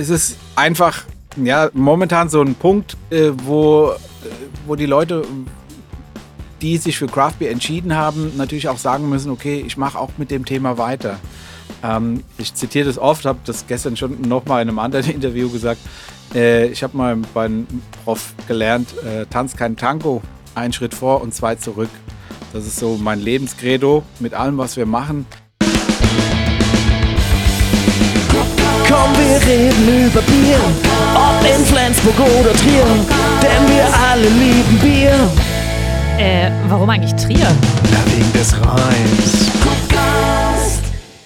es ist einfach ja, momentan so ein Punkt, äh, wo, äh, wo die Leute, die sich für Craft Beer entschieden haben, natürlich auch sagen müssen, okay, ich mache auch mit dem Thema weiter. Ähm, ich zitiere das oft, habe das gestern schon nochmal in einem anderen Interview gesagt. Äh, ich habe mal bei einem Prof gelernt, äh, tanz kein Tango, einen Schritt vor und zwei zurück. Das ist so mein Lebenskredo mit allem, was wir machen. Komm, wir reden über Bier, ob in Flensburg oder Trier, denn wir alle lieben Bier. Äh, warum eigentlich Trier? Ja, wegen des Reims.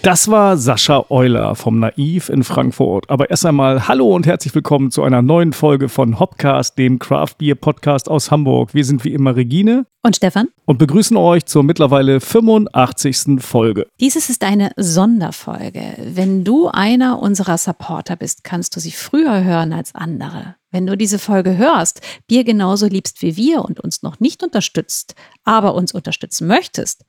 Das war Sascha Euler vom Naiv in Frankfurt. Aber erst einmal hallo und herzlich willkommen zu einer neuen Folge von Hopcast, dem Craft Beer Podcast aus Hamburg. Wir sind wie immer Regine Und Stefan? und begrüßen euch zur mittlerweile 85. Folge. Dieses ist eine Sonderfolge. Wenn du einer unserer Supporter bist, kannst du sie früher hören als andere. Wenn du diese Folge hörst, Bier genauso liebst wie wir und uns noch nicht unterstützt, aber uns unterstützen möchtest,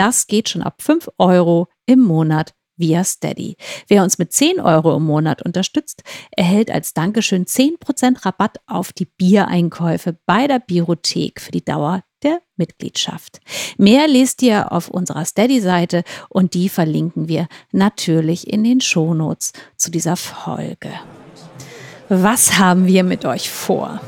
das geht schon ab 5 Euro im Monat via Steady. Wer uns mit 10 Euro im Monat unterstützt, erhält als Dankeschön 10% Rabatt auf die Biereinkäufe bei der Biothek für die Dauer der Mitgliedschaft. Mehr lest ihr auf unserer Steady-Seite und die verlinken wir natürlich in den Shownotes zu dieser Folge. Was haben wir mit euch vor?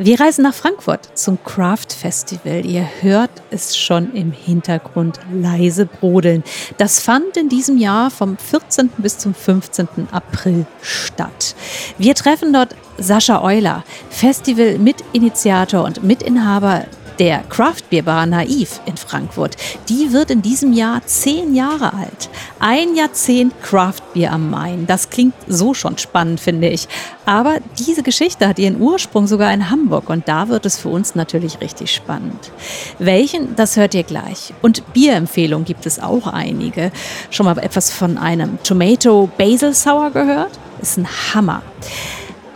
Wir reisen nach Frankfurt zum Craft Festival. Ihr hört es schon im Hintergrund leise brodeln. Das fand in diesem Jahr vom 14. bis zum 15. April statt. Wir treffen dort Sascha Euler, Festival-Mitinitiator und Mitinhaber der Craft Beer Bar Naiv in Frankfurt. Die wird in diesem Jahr zehn Jahre alt. Ein Jahrzehnt Craft Beer am Main. Das klingt so schon spannend, finde ich. Aber diese Geschichte hat ihren Ursprung sogar in Hamburg und da wird es für uns natürlich richtig spannend. Welchen, das hört ihr gleich. Und Bierempfehlungen gibt es auch einige. Schon mal etwas von einem Tomato Basil Sour gehört? Ist ein Hammer.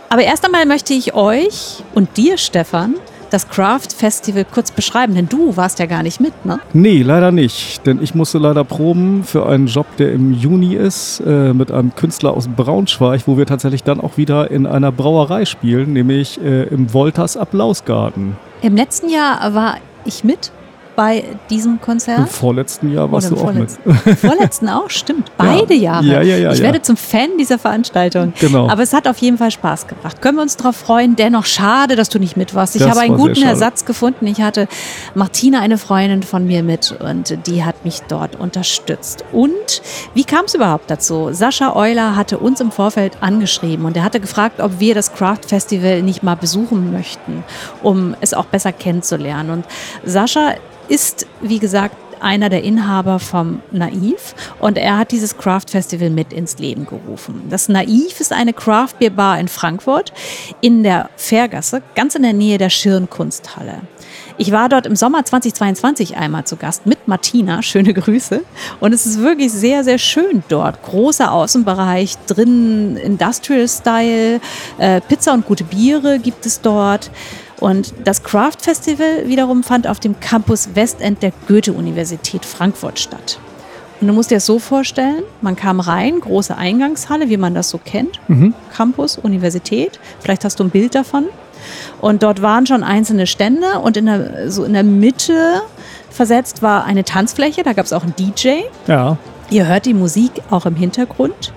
Aber erst einmal möchte ich euch und dir, Stefan, das Craft Festival kurz beschreiben, denn du warst ja gar nicht mit, ne? Nee, leider nicht, denn ich musste leider proben für einen Job, der im Juni ist, äh, mit einem Künstler aus Braunschweig, wo wir tatsächlich dann auch wieder in einer Brauerei spielen, nämlich äh, im Wolters Applausgarten. Im letzten Jahr war ich mit bei diesem Konzert. Im vorletzten Jahr warst du auch mit. vorletzten- auch, stimmt. Beide Jahre. Ja, ja, ja, ich ja. werde zum Fan dieser Veranstaltung. Genau. Aber es hat auf jeden Fall Spaß gebracht. Können wir uns darauf freuen? Dennoch schade, dass du nicht mit warst. Ich Das habe einen guten. Ersatz gefunden. Ich hatte Martina, eine Freundin von mir, mit und die hat mich dort unterstützt. Und wie kam es überhaupt dazu? Sascha Euler hatte uns im Vorfeld angeschrieben und er hatte gefragt, ob wir das Craft Festival nicht mal besuchen möchten, um es auch besser kennenzulernen. Und Sascha ist, wie gesagt, einer der Inhaber vom Naiv und er hat dieses Craft Festival mit ins Leben gerufen. Das Naiv ist eine Craft Beer Bar in Frankfurt in der Fährgasse, ganz in der Nähe der Schirnkunsthalle. Ich war dort im Sommer 2022 einmal zu Gast mit Martina, schöne Grüße. Und es ist wirklich sehr, sehr schön dort. Großer Außenbereich, drin Industrial Style, äh, Pizza und gute Biere gibt es dort. Und das Craft Festival wiederum fand auf dem Campus Westend der Goethe-Universität Frankfurt statt. Und du musst dir das so vorstellen, man kam rein, große Eingangshalle, wie man das so kennt, Campus, Universität, vielleicht hast du ein Bild davon. Und dort waren schon einzelne Stände und in der, so in der Mitte versetzt war eine Tanzfläche, da gab es auch einen DJ. Ja, Ihr hört die Musik auch im Hintergrund.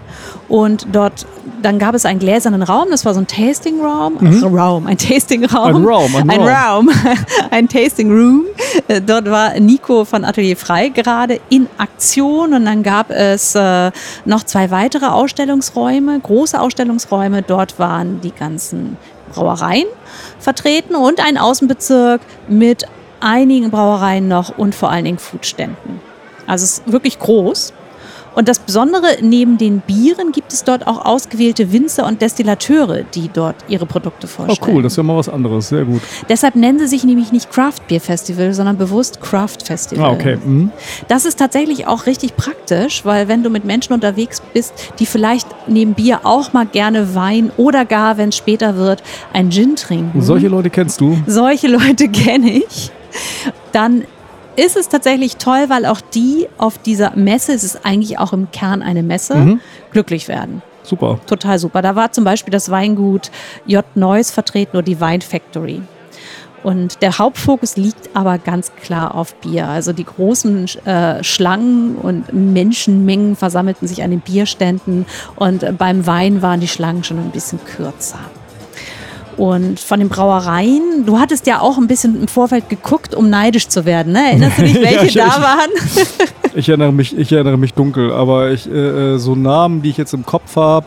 Und dort, dann gab es einen gläsernen Raum, das war so ein Tasting Raum. Raum, ein Tasting Raum. Ein Raum, ein ein Raum. Raum. ein Tasting Room. Äh, Dort war Nico von Atelier Frei gerade in Aktion und dann gab es äh, noch zwei weitere Ausstellungsräume, große Ausstellungsräume. Dort waren die ganzen Brauereien vertreten und ein Außenbezirk mit einigen Brauereien noch und vor allen Dingen Foodständen. Also es ist wirklich groß. Und das Besondere, neben den Bieren gibt es dort auch ausgewählte Winzer und Destillateure, die dort ihre Produkte oh vorstellen. cool, das ist ja mal was anderes, sehr gut. Deshalb nennen sie sich nämlich nicht Craft Beer Festival, sondern bewusst Craft Festival. Ah, okay. Mhm. Das ist tatsächlich auch richtig praktisch, weil wenn du mit Menschen unterwegs bist, die vielleicht neben Bier auch mal gerne Wein oder gar, wenn es später wird, ein Gin trinken. Solche Leute kennst du? Solche Leute kenne ich. Dann ist es tatsächlich toll, weil auch die auf dieser Messe, es ist eigentlich auch im Kern eine Messe, glücklich werden. super. Total super. Da war zum Beispiel das Weingut J. Neuss vertreten oder die Wine Factory. Und der Hauptfokus liegt aber ganz klar auf Bier. Also die großen äh, Schlangen und Menschenmengen versammelten sich an den Bierständen und äh, beim Wein waren die Schlangen schon ein bisschen kürzer. Und von den Brauereien, du hattest ja auch ein bisschen im Vorfeld geguckt, um neidisch zu werden. Ne? Erinnerst du dich, welche Ja, ich- da ich- waren? Ich erinnere mich, ich erinnere mich dunkel, aber ich, äh, äh, so Namen, die ich jetzt im Kopf habe,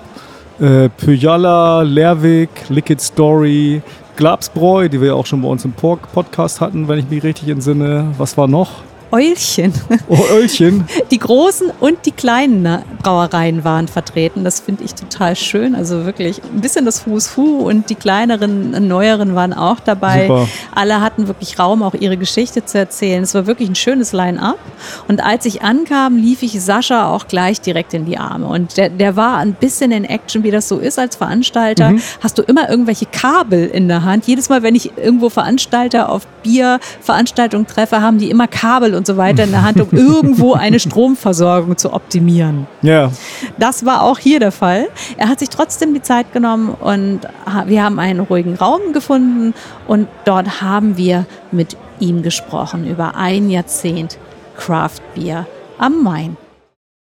äh, Pyjala, Lerwick, Liquid Story, Glabsbräu, die wir ja auch schon bei uns im Pork Podcast hatten, wenn ich mich richtig entsinne. Was war noch? Eulchen. Oh, Öllchen. Die großen und die kleinen Brauereien waren vertreten. Das finde ich total schön. Also wirklich ein bisschen das Fuß-Fu und die kleineren, neueren waren auch dabei. Super. Alle hatten wirklich Raum, auch ihre Geschichte zu erzählen. Es war wirklich ein schönes Line-up. Und als ich ankam, lief ich Sascha auch gleich direkt in die Arme. Und der, der war ein bisschen in Action, wie das so ist als Veranstalter. Hast du immer irgendwelche Kabel in der Hand. Jedes Mal, wenn ich irgendwo Veranstalter auf Bierveranstaltungen treffe, haben die immer Kabel und so weiter in der Hand, um irgendwo eine Stromversorgung zu optimieren. Ja, Das war auch hier der Fall. Er hat sich trotzdem die Zeit genommen und wir haben einen ruhigen Raum gefunden und dort haben wir mit ihm gesprochen über ein Jahrzehnt Craft Beer am Main.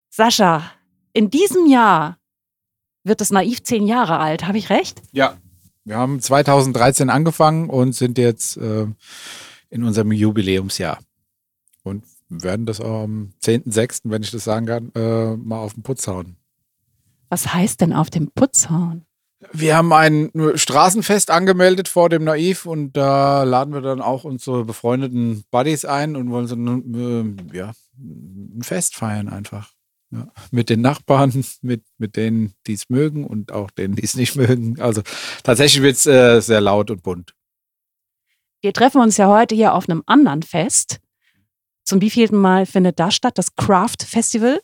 Sascha, in diesem Jahr wird es naiv zehn Jahre alt, habe ich recht? Ja. Wir haben 2013 angefangen und sind jetzt äh, in unserem Jubiläumsjahr. Und werden das auch am 10.06., wenn ich das sagen kann, äh, mal auf den Putz hauen. Was heißt denn auf dem Putzhorn? Wir haben ein Straßenfest angemeldet vor dem Naiv und da laden wir dann auch unsere befreundeten Buddies ein und wollen so ein, äh, ja, ein Fest feiern einfach. Ja. Mit den Nachbarn, mit, mit denen, die es mögen und auch denen, die es nicht mögen. Also tatsächlich wird es äh, sehr laut und bunt. Wir treffen uns ja heute hier auf einem anderen Fest. Zum wievielten Mal findet das statt? Das Craft Festival?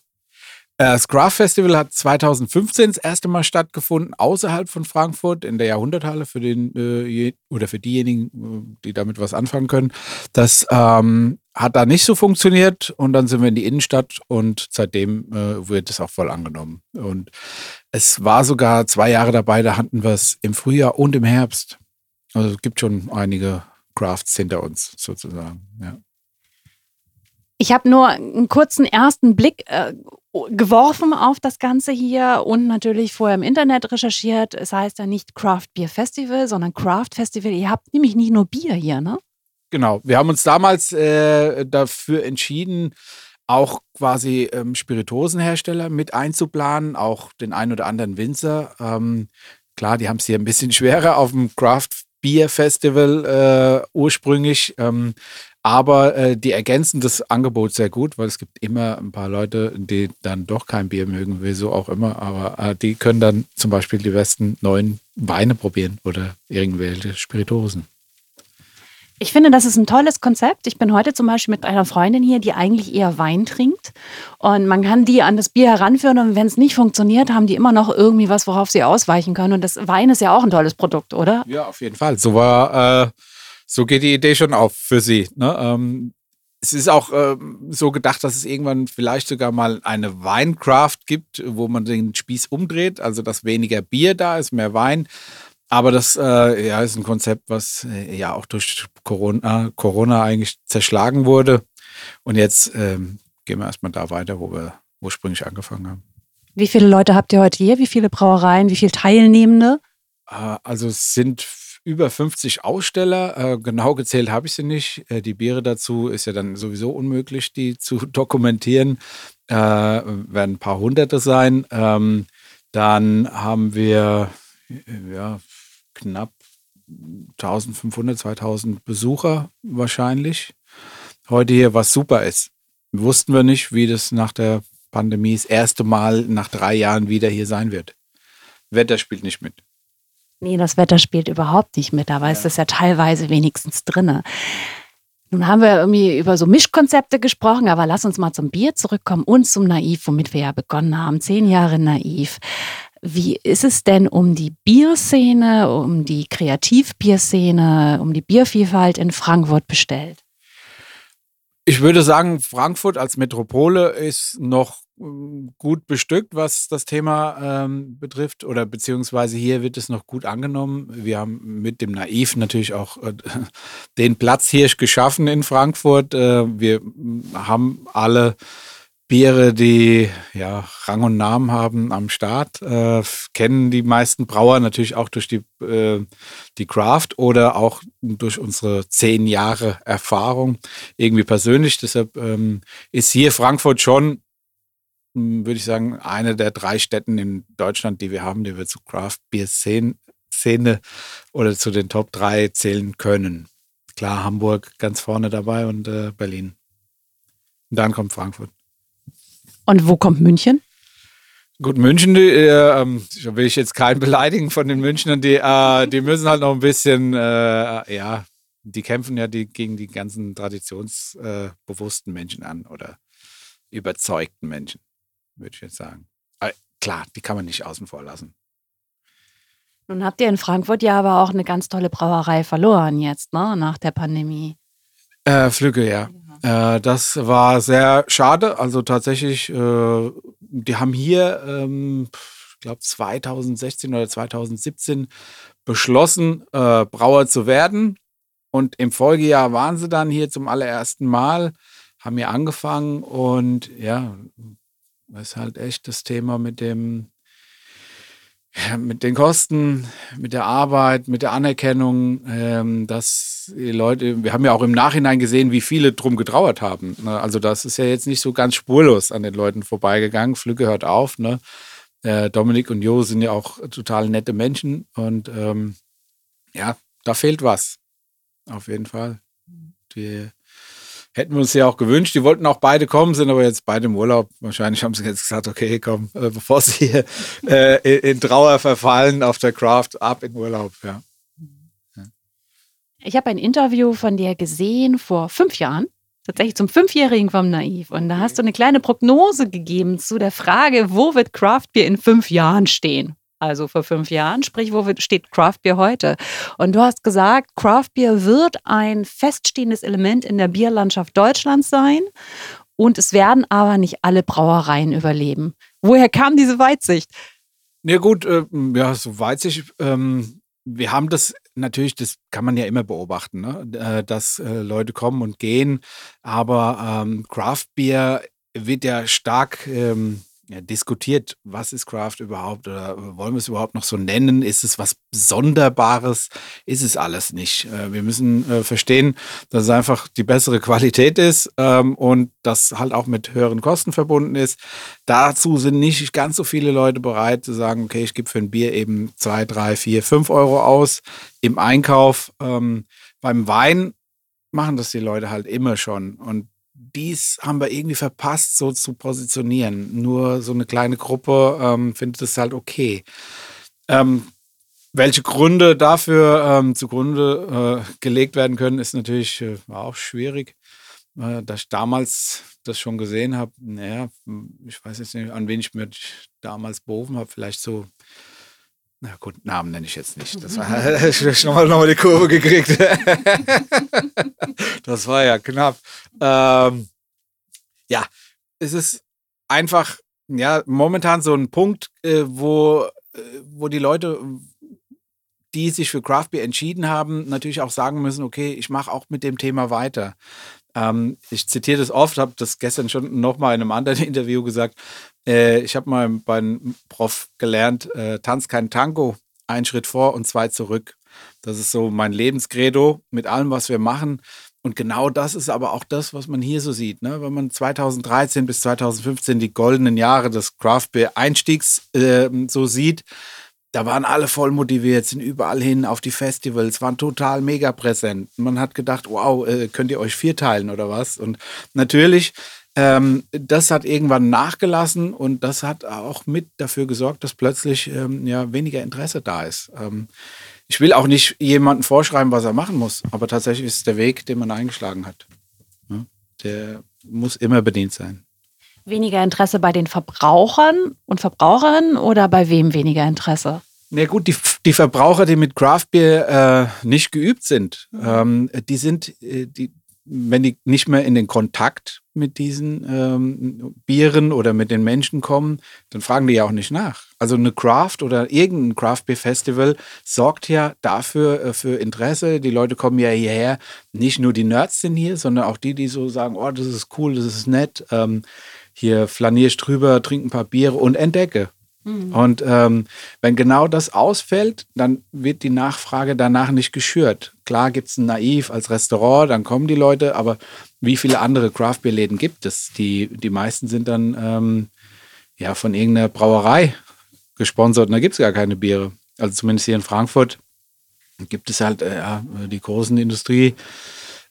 Äh, Das Craft Festival hat 2015 das erste Mal stattgefunden, außerhalb von Frankfurt in der Jahrhunderthalle für den äh, oder für diejenigen, äh, die damit was anfangen können. Das ähm, hat da nicht so funktioniert und dann sind wir in die Innenstadt und seitdem äh, wird es auch voll angenommen. Und es war sogar zwei Jahre dabei, da hatten wir es im Frühjahr und im Herbst. Also es gibt schon einige Crafts hinter uns sozusagen. Ja. Ich habe nur einen kurzen ersten Blick äh, geworfen auf das Ganze hier und natürlich vorher im Internet recherchiert. Es heißt ja nicht Craft Beer Festival, sondern Craft Festival. Ihr habt nämlich nicht nur Bier hier, ne? Genau. Wir haben uns damals äh, dafür entschieden, auch quasi ähm, Spirituosenhersteller mit einzuplanen, auch den ein oder anderen Winzer. Ähm, klar, die haben es hier ein bisschen schwerer auf dem Craft Beer Festival äh, ursprünglich. Ähm, aber äh, die ergänzen das Angebot sehr gut, weil es gibt immer ein paar Leute, die dann doch kein Bier mögen, wieso auch immer. Aber äh, die können dann zum Beispiel die besten neuen Weine probieren oder irgendwelche Spirituosen. Ich finde, das ist ein tolles Konzept. Ich bin heute zum Beispiel mit einer Freundin hier, die eigentlich eher Wein trinkt. Und man kann die an das Bier heranführen und wenn es nicht funktioniert, haben die immer noch irgendwie was, worauf sie ausweichen können. Und das Wein ist ja auch ein tolles Produkt, oder? Ja, auf jeden Fall. So war, äh, so geht die Idee schon auf für sie. Ne? Ähm, es ist auch ähm, so gedacht, dass es irgendwann vielleicht sogar mal eine Weincraft gibt, wo man den Spieß umdreht, also dass weniger Bier da ist, mehr Wein. Aber das äh, ja, ist ein Konzept, was äh, ja auch durch Corona, Corona eigentlich zerschlagen wurde. Und jetzt ähm, gehen wir erstmal da weiter, wo wir ursprünglich angefangen haben. Wie viele Leute habt ihr heute hier? Wie viele Brauereien? Wie viele Teilnehmende? Äh, Also es sind über 50 Aussteller. Äh, Genau gezählt habe ich sie nicht. Äh, Die Biere dazu ist ja dann sowieso unmöglich, die zu dokumentieren. Äh, werden ein paar Hunderte sein. Ähm, Dann haben wir ja, knapp 1500, 2000 Besucher wahrscheinlich. Heute hier, was super ist. Wussten wir nicht, wie das nach der Pandemie das erste Mal nach drei Jahren wieder hier sein wird. Wetter spielt nicht mit. Nee, das Wetter spielt überhaupt nicht mit, aber es ist ja teilweise wenigstens drinne. Nun haben wir irgendwie über so Mischkonzepte gesprochen, aber lass uns mal zum Bier zurückkommen und zum Naiv, womit wir ja begonnen haben. Zehn Jahre Naiv. Wie ist es denn um die Bierszene, um die Kreativbierszene, um die Biervielfalt in Frankfurt bestellt? Ich würde sagen, Frankfurt als Metropole ist noch gut bestückt, was das Thema ähm, betrifft, oder beziehungsweise hier wird es noch gut angenommen. Wir haben mit dem Naiv natürlich auch äh, den Platzhirsch geschaffen in Frankfurt. Äh, wir haben alle Biere, die ja Rang und Namen haben am Start, äh, kennen die meisten Brauer natürlich auch durch die, äh, die Craft oder auch durch unsere zehn Jahre Erfahrung irgendwie persönlich. Deshalb ähm, ist hier Frankfurt schon würde ich sagen, eine der drei Städten in Deutschland, die wir haben, die wir zur Craft Beer Szene oder zu den Top 3 zählen können. Klar, Hamburg ganz vorne dabei und äh, Berlin. Und dann kommt Frankfurt. Und wo kommt München? Gut, München, die, äh, ähm, will ich jetzt keinen beleidigen von den Münchnern, die, äh, die müssen halt noch ein bisschen, äh, ja, die kämpfen ja die, gegen die ganzen traditionsbewussten Menschen an oder überzeugten Menschen würde ich jetzt sagen. Aber klar, die kann man nicht außen vor lassen. Nun habt ihr in Frankfurt ja aber auch eine ganz tolle Brauerei verloren jetzt, ne, nach der Pandemie. Äh, Flügge, ja. ja. Äh, das war sehr schade. Also tatsächlich, äh, die haben hier, ähm, ich glaube 2016 oder 2017 beschlossen, äh, Brauer zu werden. Und im Folgejahr waren sie dann hier zum allerersten Mal, haben hier angefangen und ja, das ist halt echt das Thema mit dem, mit den Kosten, mit der Arbeit, mit der Anerkennung, ähm, dass die Leute, wir haben ja auch im Nachhinein gesehen, wie viele drum getrauert haben. Ne? Also das ist ja jetzt nicht so ganz spurlos an den Leuten vorbeigegangen. Flügge hört auf. Ne? Äh, Dominik und Jo sind ja auch total nette Menschen und ähm, ja, da fehlt was. Auf jeden Fall. Die, Hätten wir uns ja auch gewünscht. Die wollten auch beide kommen, sind aber jetzt beide im Urlaub. Wahrscheinlich haben sie jetzt gesagt, okay, komm, äh, bevor sie hier äh, in, Trauer verfallen auf der Craft, ab in Urlaub, ja. Ich habe ein Interview von dir gesehen vor fünf Jahren, tatsächlich zum Fünfjährigen vom Naiv. Und da hast du eine kleine Prognose gegeben zu der Frage, wo wird Craft Beer in fünf Jahren stehen? Also vor fünf Jahren. Sprich, wo steht Craft Beer heute? Und du hast gesagt, Craft Beer wird ein feststehendes Element in der Bierlandschaft Deutschlands sein. Und es werden aber nicht alle Brauereien überleben. Woher kam diese Weitsicht? Ja gut, äh, ja, so Weitsicht. Ähm, wir haben das natürlich, das kann man ja immer beobachten, ne? Äh, dass äh, Leute kommen und gehen. Aber ähm, Craft Beer wird ja stark ähm, ja, diskutiert, was ist Craft überhaupt oder wollen wir es überhaupt noch so nennen? Ist es was Sonderbares? Ist es alles nicht. Äh, wir müssen äh, verstehen, dass es einfach die bessere Qualität ist ähm, und das halt auch mit höheren Kosten verbunden ist. Dazu sind nicht ganz so viele Leute bereit zu sagen, okay, ich gebe für ein Bier eben zwei, drei, vier, fünf Euro aus im Einkauf. Ähm, beim Wein machen das die Leute halt immer schon. Und dies haben wir irgendwie verpasst, so zu positionieren. Nur so eine kleine Gruppe ähm, findet es halt okay. Ähm, welche Gründe dafür ähm, zugrunde äh, gelegt werden können, ist natürlich äh, auch schwierig. Äh, dass ich damals das schon gesehen habe, naja, ich weiß jetzt nicht, an wen ich mich damals berufen habe, vielleicht so na gut, Namen nenne ich jetzt nicht. Das war schon mal nochmal die Kurve gekriegt. das war ja knapp. Ähm, ja, es ist einfach ja momentan so ein Punkt, äh, wo, äh, wo die Leute, die sich für Craft Beer entschieden haben, natürlich auch sagen müssen, okay, ich mache auch mit dem Thema weiter. Ähm, ich zitiere das oft, habe das gestern schon nochmal in einem anderen Interview gesagt. Äh, ich habe mal bei einem Prof gelernt, äh, tanz kein Tango, ein Schritt vor und zwei zurück. Das ist so mein Lebenskredo mit allem, was wir machen. Und genau das ist aber auch das, was man hier so sieht. Ne? Wenn man 2013 bis 2015 die goldenen Jahre des Craft Beer Einstiegs äh, so sieht, da waren alle voll motiviert, sind überall hin auf die Festivals, waren total mega präsent. Man hat gedacht, wow, äh, könnt ihr euch vierteilen oder was? Und natürlich, ähm, das hat irgendwann nachgelassen und das hat auch mit dafür gesorgt, dass plötzlich ähm, ja, weniger Interesse da ist. Ähm, ich will auch nicht jemandem vorschreiben, was er machen muss, aber tatsächlich ist es der Weg, den man eingeschlagen hat. Ja, der muss immer bedient sein. Weniger Interesse bei den Verbrauchern und Verbraucherinnen oder bei wem weniger Interesse? Na gut, die, die Verbraucher, die mit Craft Beer äh, nicht geübt sind, mhm. ähm, die sind, äh, die, wenn die nicht mehr in den Kontakt mit diesen ähm, Bieren oder mit den Menschen kommen, dann fragen die ja auch nicht nach. Also eine Craft oder irgendein Craft Beer Festival sorgt ja dafür äh, für Interesse. Die Leute kommen ja hierher. Nicht nur die Nerds sind hier, sondern auch die, die so sagen, oh, das ist cool, das ist nett. Ähm, hier flaniere ich drüber, trinke ein paar Biere und entdecke. Mhm. Und ähm, wenn genau das ausfällt, dann wird die Nachfrage danach nicht geschürt. Klar gibt es ein Naiv als Restaurant, dann kommen die Leute, aber wie viele andere Craft Beer Läden gibt es? Die, die meisten sind dann ähm, ja von irgendeiner Brauerei gesponsert und da gibt es gar keine Biere. Also zumindest hier in Frankfurt gibt es halt äh, die großen Industrie.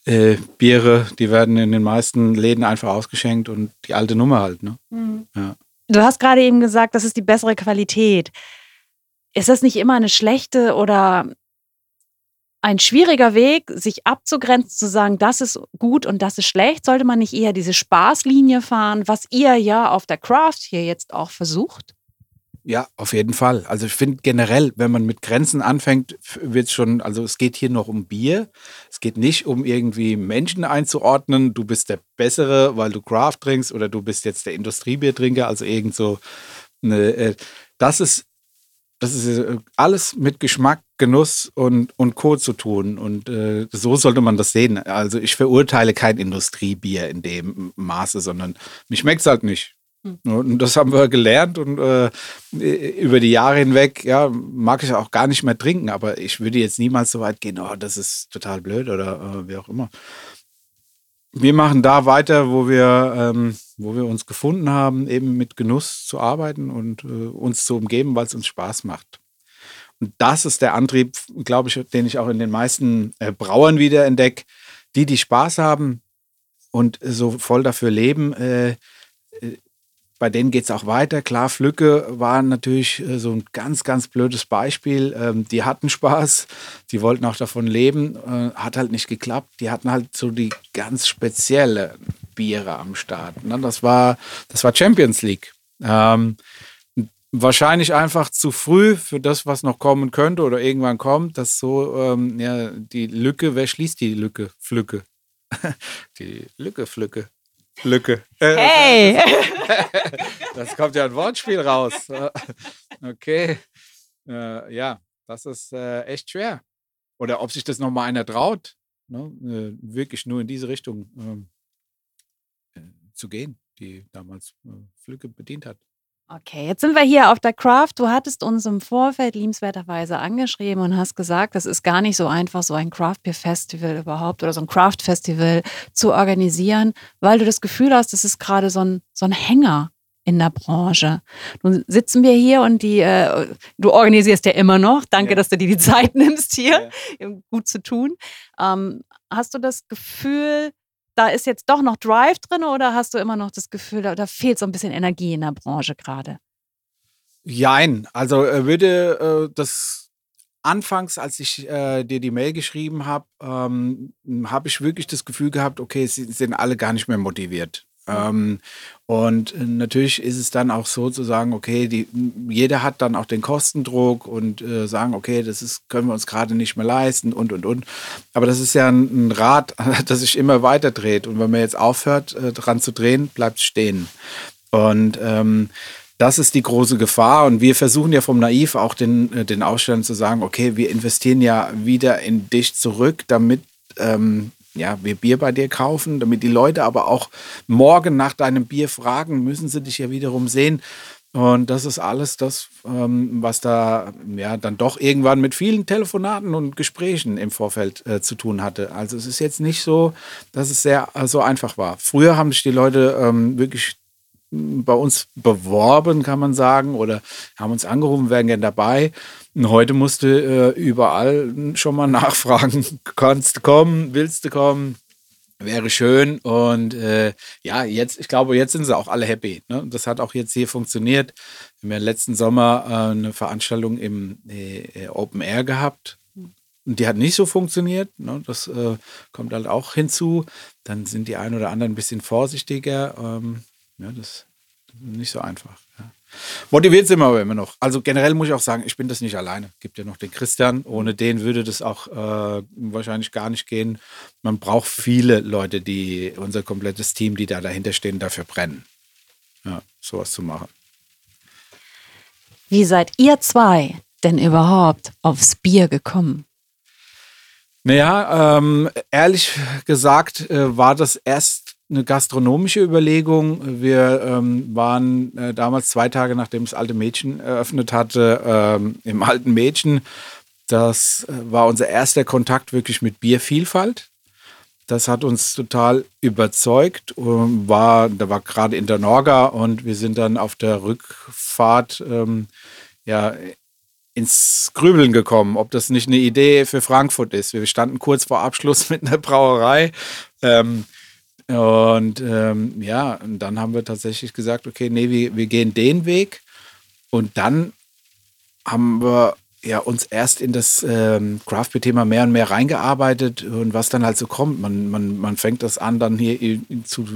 Äh, Biere, die werden in den meisten Läden einfach ausgeschenkt und die alte Nummer halt. Ne? Mhm. Ja. Du hast gerade eben gesagt, das ist die bessere Qualität. Ist das nicht immer eine schlechte oder ein schwieriger Weg, sich abzugrenzen, zu sagen, das ist gut und das ist schlecht? Sollte man nicht eher diese Spaßlinie fahren, was ihr ja auf der Craft hier jetzt auch versucht? Ja, auf jeden Fall. Also ich finde generell, wenn man mit Grenzen anfängt, wird es schon, also es geht hier noch um Bier. Es geht nicht um irgendwie Menschen einzuordnen, du bist der Bessere, weil du Craft trinkst oder du bist jetzt der Industriebiertrinker, also irgend so eine, äh, das ist, das ist äh, alles mit Geschmack, Genuss und, und Co. zu tun. Und äh, so sollte man das sehen. Also ich verurteile kein Industriebier in dem Maße, sondern mich schmeckt es halt nicht. Hm. Und das haben wir gelernt und äh, über die Jahre hinweg, ja, mag ich auch gar nicht mehr trinken, aber ich würde jetzt niemals so weit gehen, oh, das ist total blöd oder äh, wie auch immer. Wir machen da weiter, wo wir, ähm, wo wir uns gefunden haben, eben mit Genuss zu arbeiten und äh, uns zu umgeben, weil es uns Spaß macht. Und das ist der Antrieb, glaube ich, den ich auch in den meisten äh, Brauern wieder entdecke, die, die Spaß haben und so voll dafür leben, äh, äh bei denen geht es auch weiter. Klar, Flücke waren natürlich äh, so ein ganz, ganz blödes Beispiel. Ähm, die hatten Spaß, die wollten auch davon leben, äh, hat halt nicht geklappt. Die hatten halt so die ganz spezielle Biere am Start. Ne? Das, war, das war Champions League. Ähm, wahrscheinlich einfach zu früh für das, was noch kommen könnte oder irgendwann kommt, dass so ähm, ja, die Lücke, wer schließt die Lücke? Flücke. die Lücke, Flücke. Lücke. Äh, hey! Das kommt ja ein Wortspiel raus. Okay. Äh, ja, das ist äh, echt schwer. Oder ob sich das nochmal einer traut, ne? wirklich nur in diese Richtung ähm, äh, zu gehen, die damals Flücke bedient hat. Okay, jetzt sind wir hier auf der Craft. Du hattest uns im Vorfeld liebenswerterweise angeschrieben und hast gesagt, das ist gar nicht so einfach, so ein Craft Beer Festival überhaupt oder so ein Craft Festival zu organisieren, weil du das Gefühl hast, das ist gerade so ein, so ein Hänger in der Branche. Nun sitzen wir hier und die, äh, du organisierst ja immer noch. Danke, ja. dass du dir die Zeit nimmst hier, ja. gut zu tun. Ähm, hast du das Gefühl, da ist jetzt doch noch Drive drin oder hast du immer noch das Gefühl, da, da fehlt so ein bisschen Energie in der Branche gerade? Jein, also äh, würde äh, das anfangs, als ich äh, dir die Mail geschrieben habe, ähm, habe ich wirklich das Gefühl gehabt, okay, sie sind alle gar nicht mehr motiviert. Ähm, und äh, natürlich ist es dann auch so zu sagen, okay, die, jeder hat dann auch den Kostendruck und äh, sagen, okay, das ist, können wir uns gerade nicht mehr leisten und und und. Aber das ist ja ein, ein Rad, das sich immer weiter dreht. Und wenn man jetzt aufhört, äh, dran zu drehen, bleibt es stehen. Und ähm, das ist die große Gefahr. Und wir versuchen ja vom Naiv auch den, äh, den Ausstellern zu sagen, okay, wir investieren ja wieder in dich zurück, damit ähm, ja, wir Bier bei dir kaufen, damit die Leute aber auch morgen nach deinem Bier fragen, müssen sie dich ja wiederum sehen. Und das ist alles das, ähm, was da ja dann doch irgendwann mit vielen Telefonaten und Gesprächen im Vorfeld äh, zu tun hatte. Also es ist jetzt nicht so, dass es sehr äh, so einfach war. Früher haben sich die Leute ähm, wirklich bei uns beworben, kann man sagen, oder haben uns angerufen, wären gerne dabei. Und heute musst du äh, überall schon mal nachfragen, kannst du kommen, willst du kommen? Wäre schön. Und äh, ja, jetzt, ich glaube, jetzt sind sie auch alle happy. Ne? Das hat auch jetzt hier funktioniert. Wir haben ja letzten Sommer äh, eine Veranstaltung im äh, Open Air gehabt. Und die hat nicht so funktioniert. Ne? Das äh, kommt halt auch hinzu. Dann sind die ein oder anderen ein bisschen vorsichtiger. Ähm, ja, das ist nicht so einfach. Ja. Motiviert sind wir aber immer noch. Also generell muss ich auch sagen, ich bin das nicht alleine. Es gibt ja noch den Christian. Ohne den würde das auch äh, wahrscheinlich gar nicht gehen. Man braucht viele Leute, die, unser komplettes Team, die da dahinter stehen, dafür brennen. Ja, sowas zu machen. Wie seid ihr zwei denn überhaupt aufs Bier gekommen? Naja, ähm, ehrlich gesagt äh, war das erst eine gastronomische Überlegung. Wir ähm, waren äh, damals zwei Tage nachdem das alte Mädchen eröffnet hatte, ähm, im alten Mädchen. Das äh, war unser erster Kontakt wirklich mit Biervielfalt. Das hat uns total überzeugt. War, da war gerade in der Norga und wir sind dann auf der Rückfahrt ähm, ja, ins Grübeln gekommen, ob das nicht eine Idee für Frankfurt ist. Wir standen kurz vor Abschluss mit einer Brauerei. Ähm, und ähm, ja, und dann haben wir tatsächlich gesagt, okay, nee, wir, wir gehen den Weg. Und dann haben wir ja uns erst in das ähm, Craft-Thema mehr und mehr reingearbeitet und was dann halt so kommt. Man, man, man fängt das an, dann hier zu,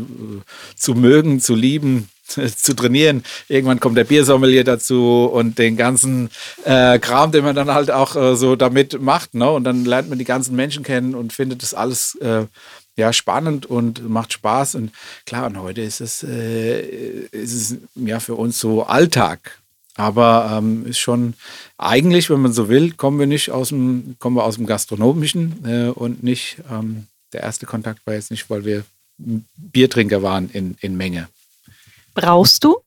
zu mögen, zu lieben, zu trainieren. Irgendwann kommt der Biersommelier dazu und den ganzen äh, Kram, den man dann halt auch äh, so damit macht. Ne? Und dann lernt man die ganzen Menschen kennen und findet das alles äh, ja, spannend und macht Spaß. Und klar, und heute ist es, äh, ist es ja für uns so Alltag. Aber ähm, ist schon eigentlich, wenn man so will, kommen wir nicht aus dem, kommen wir aus dem Gastronomischen äh, und nicht, ähm, der erste Kontakt war jetzt nicht, weil wir Biertrinker waren in, in Menge. Brauchst du?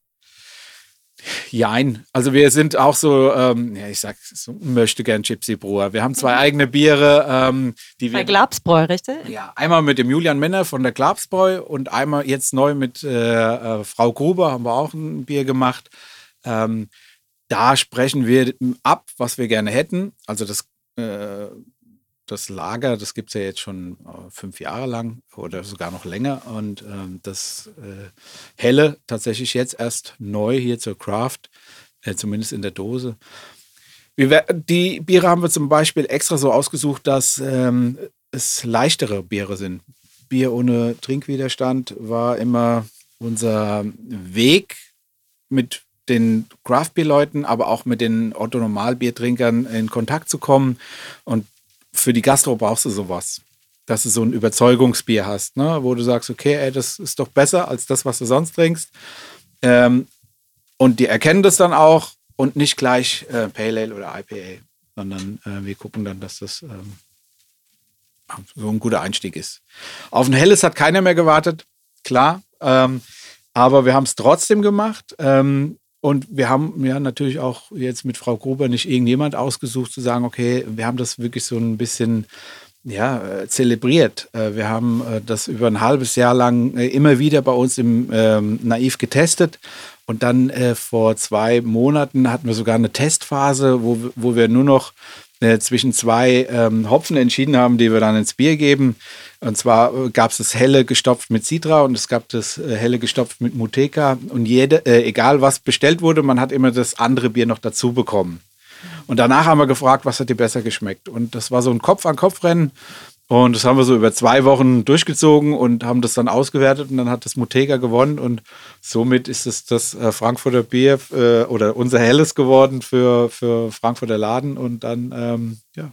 Jein. Also wir sind auch so, ähm, ja, ich sag, so, möchte gern Gypsy Brewer. Wir haben zwei eigene Biere, ähm, die wir. Bei Glabsbräu, richtig? Ja, einmal mit dem Julian Männer von der Glabsbräu und einmal jetzt neu mit äh, äh, Frau Gruber haben wir auch ein Bier gemacht. Ähm, da sprechen wir ab, was wir gerne hätten. Also das äh, das Lager, das gibt es ja jetzt schon äh, fünf Jahre lang oder sogar noch länger. Und ähm, das äh, Helle tatsächlich jetzt erst neu hier zur Craft, äh, zumindest in der Dose. Wir, die Biere haben wir zum Beispiel extra so ausgesucht, dass ähm, es leichtere Biere sind. Bier ohne Trinkwiderstand war immer unser Weg mit den Craft-Bier-Leuten, aber auch mit den Otto-Normal-Biertrinkern in Kontakt zu kommen. Und für die Gastro brauchst du sowas. Dass du so ein Überzeugungsbier hast, ne? wo du sagst, okay, ey, das ist doch besser als das, was du sonst trinkst. Ähm, und die erkennen das dann auch und nicht gleich äh, Pale Ale oder IPA, sondern äh, wir gucken dann, dass das ähm, so ein guter Einstieg ist. Auf ein helles hat keiner mehr gewartet, klar. Ähm, aber wir haben es trotzdem gemacht. Ähm, und wir haben ja natürlich auch jetzt mit Frau Gruber nicht irgendjemand ausgesucht, zu sagen, okay, wir haben das wirklich so ein bisschen ja, äh, zelebriert. Äh, wir haben äh, das über ein halbes Jahr lang immer wieder bei uns im ähm, Naiv getestet. Und dann äh, vor zwei Monaten hatten wir sogar eine Testphase, wo, wo wir nur noch äh, zwischen zwei ähm, Hopfen entschieden haben, die wir dann ins Bier geben. Und zwar äh, gab es das helle gestopft mit Citra und es gab das äh, helle gestopft mit Muteca. Und jede, äh, egal was bestellt wurde, man hat immer das andere Bier noch dazu bekommen. Und danach haben wir gefragt, was hat dir besser geschmeckt. Und das war so ein Kopf-an-Kopf-Rennen. Und das haben wir so über zwei Wochen durchgezogen und haben das dann ausgewertet und dann hat das Mutega gewonnen und somit ist es das äh, Frankfurter Bier äh, oder unser Helles geworden für, für Frankfurter Laden und dann, ähm, ja,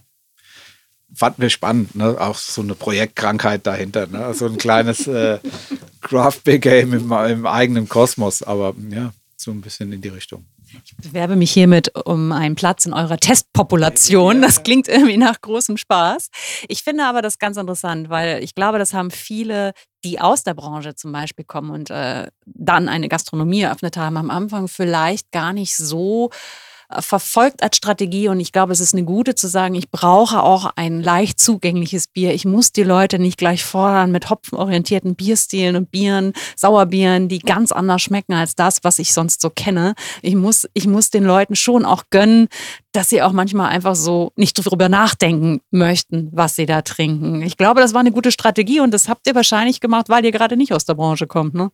fanden wir spannend, ne? auch so eine Projektkrankheit dahinter, ne? so ein kleines äh, Craft Beer Game im, im eigenen Kosmos, aber ja, so ein bisschen in die Richtung. Ich bewerbe mich hiermit um einen Platz in eurer Testpopulation. Das klingt irgendwie nach großem Spaß. Ich finde aber das ganz interessant, weil ich glaube, das haben viele, die aus der Branche zum Beispiel kommen und äh, dann eine Gastronomie eröffnet haben, am Anfang vielleicht gar nicht so verfolgt als Strategie und ich glaube, es ist eine gute zu sagen, ich brauche auch ein leicht zugängliches Bier. Ich muss die Leute nicht gleich fordern mit hopfenorientierten Bierstilen und Bieren, Sauerbieren, die ganz anders schmecken als das, was ich sonst so kenne. Ich muss, ich muss den Leuten schon auch gönnen, dass sie auch manchmal einfach so nicht darüber nachdenken möchten, was sie da trinken. Ich glaube, das war eine gute Strategie und das habt ihr wahrscheinlich gemacht, weil ihr gerade nicht aus der Branche kommt, ne?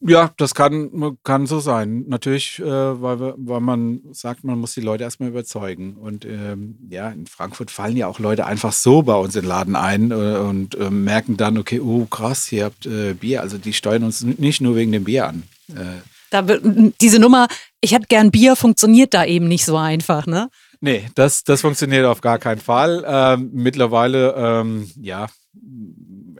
Ja, das kann, kann so sein. Natürlich, äh, weil, weil man sagt, man muss die Leute erstmal überzeugen. Und ähm, ja, in Frankfurt fallen ja auch Leute einfach so bei uns in den Laden ein äh, und äh, merken dann, okay, oh krass, ihr habt äh, Bier. Also die steuern uns nicht nur wegen dem Bier an. Äh. da, diese Nummer, ich hätte gern Bier, funktioniert da eben nicht so einfach, ne? Nee, das, das funktioniert auf gar keinen Fall. Ähm, mittlerweile, ähm, ja,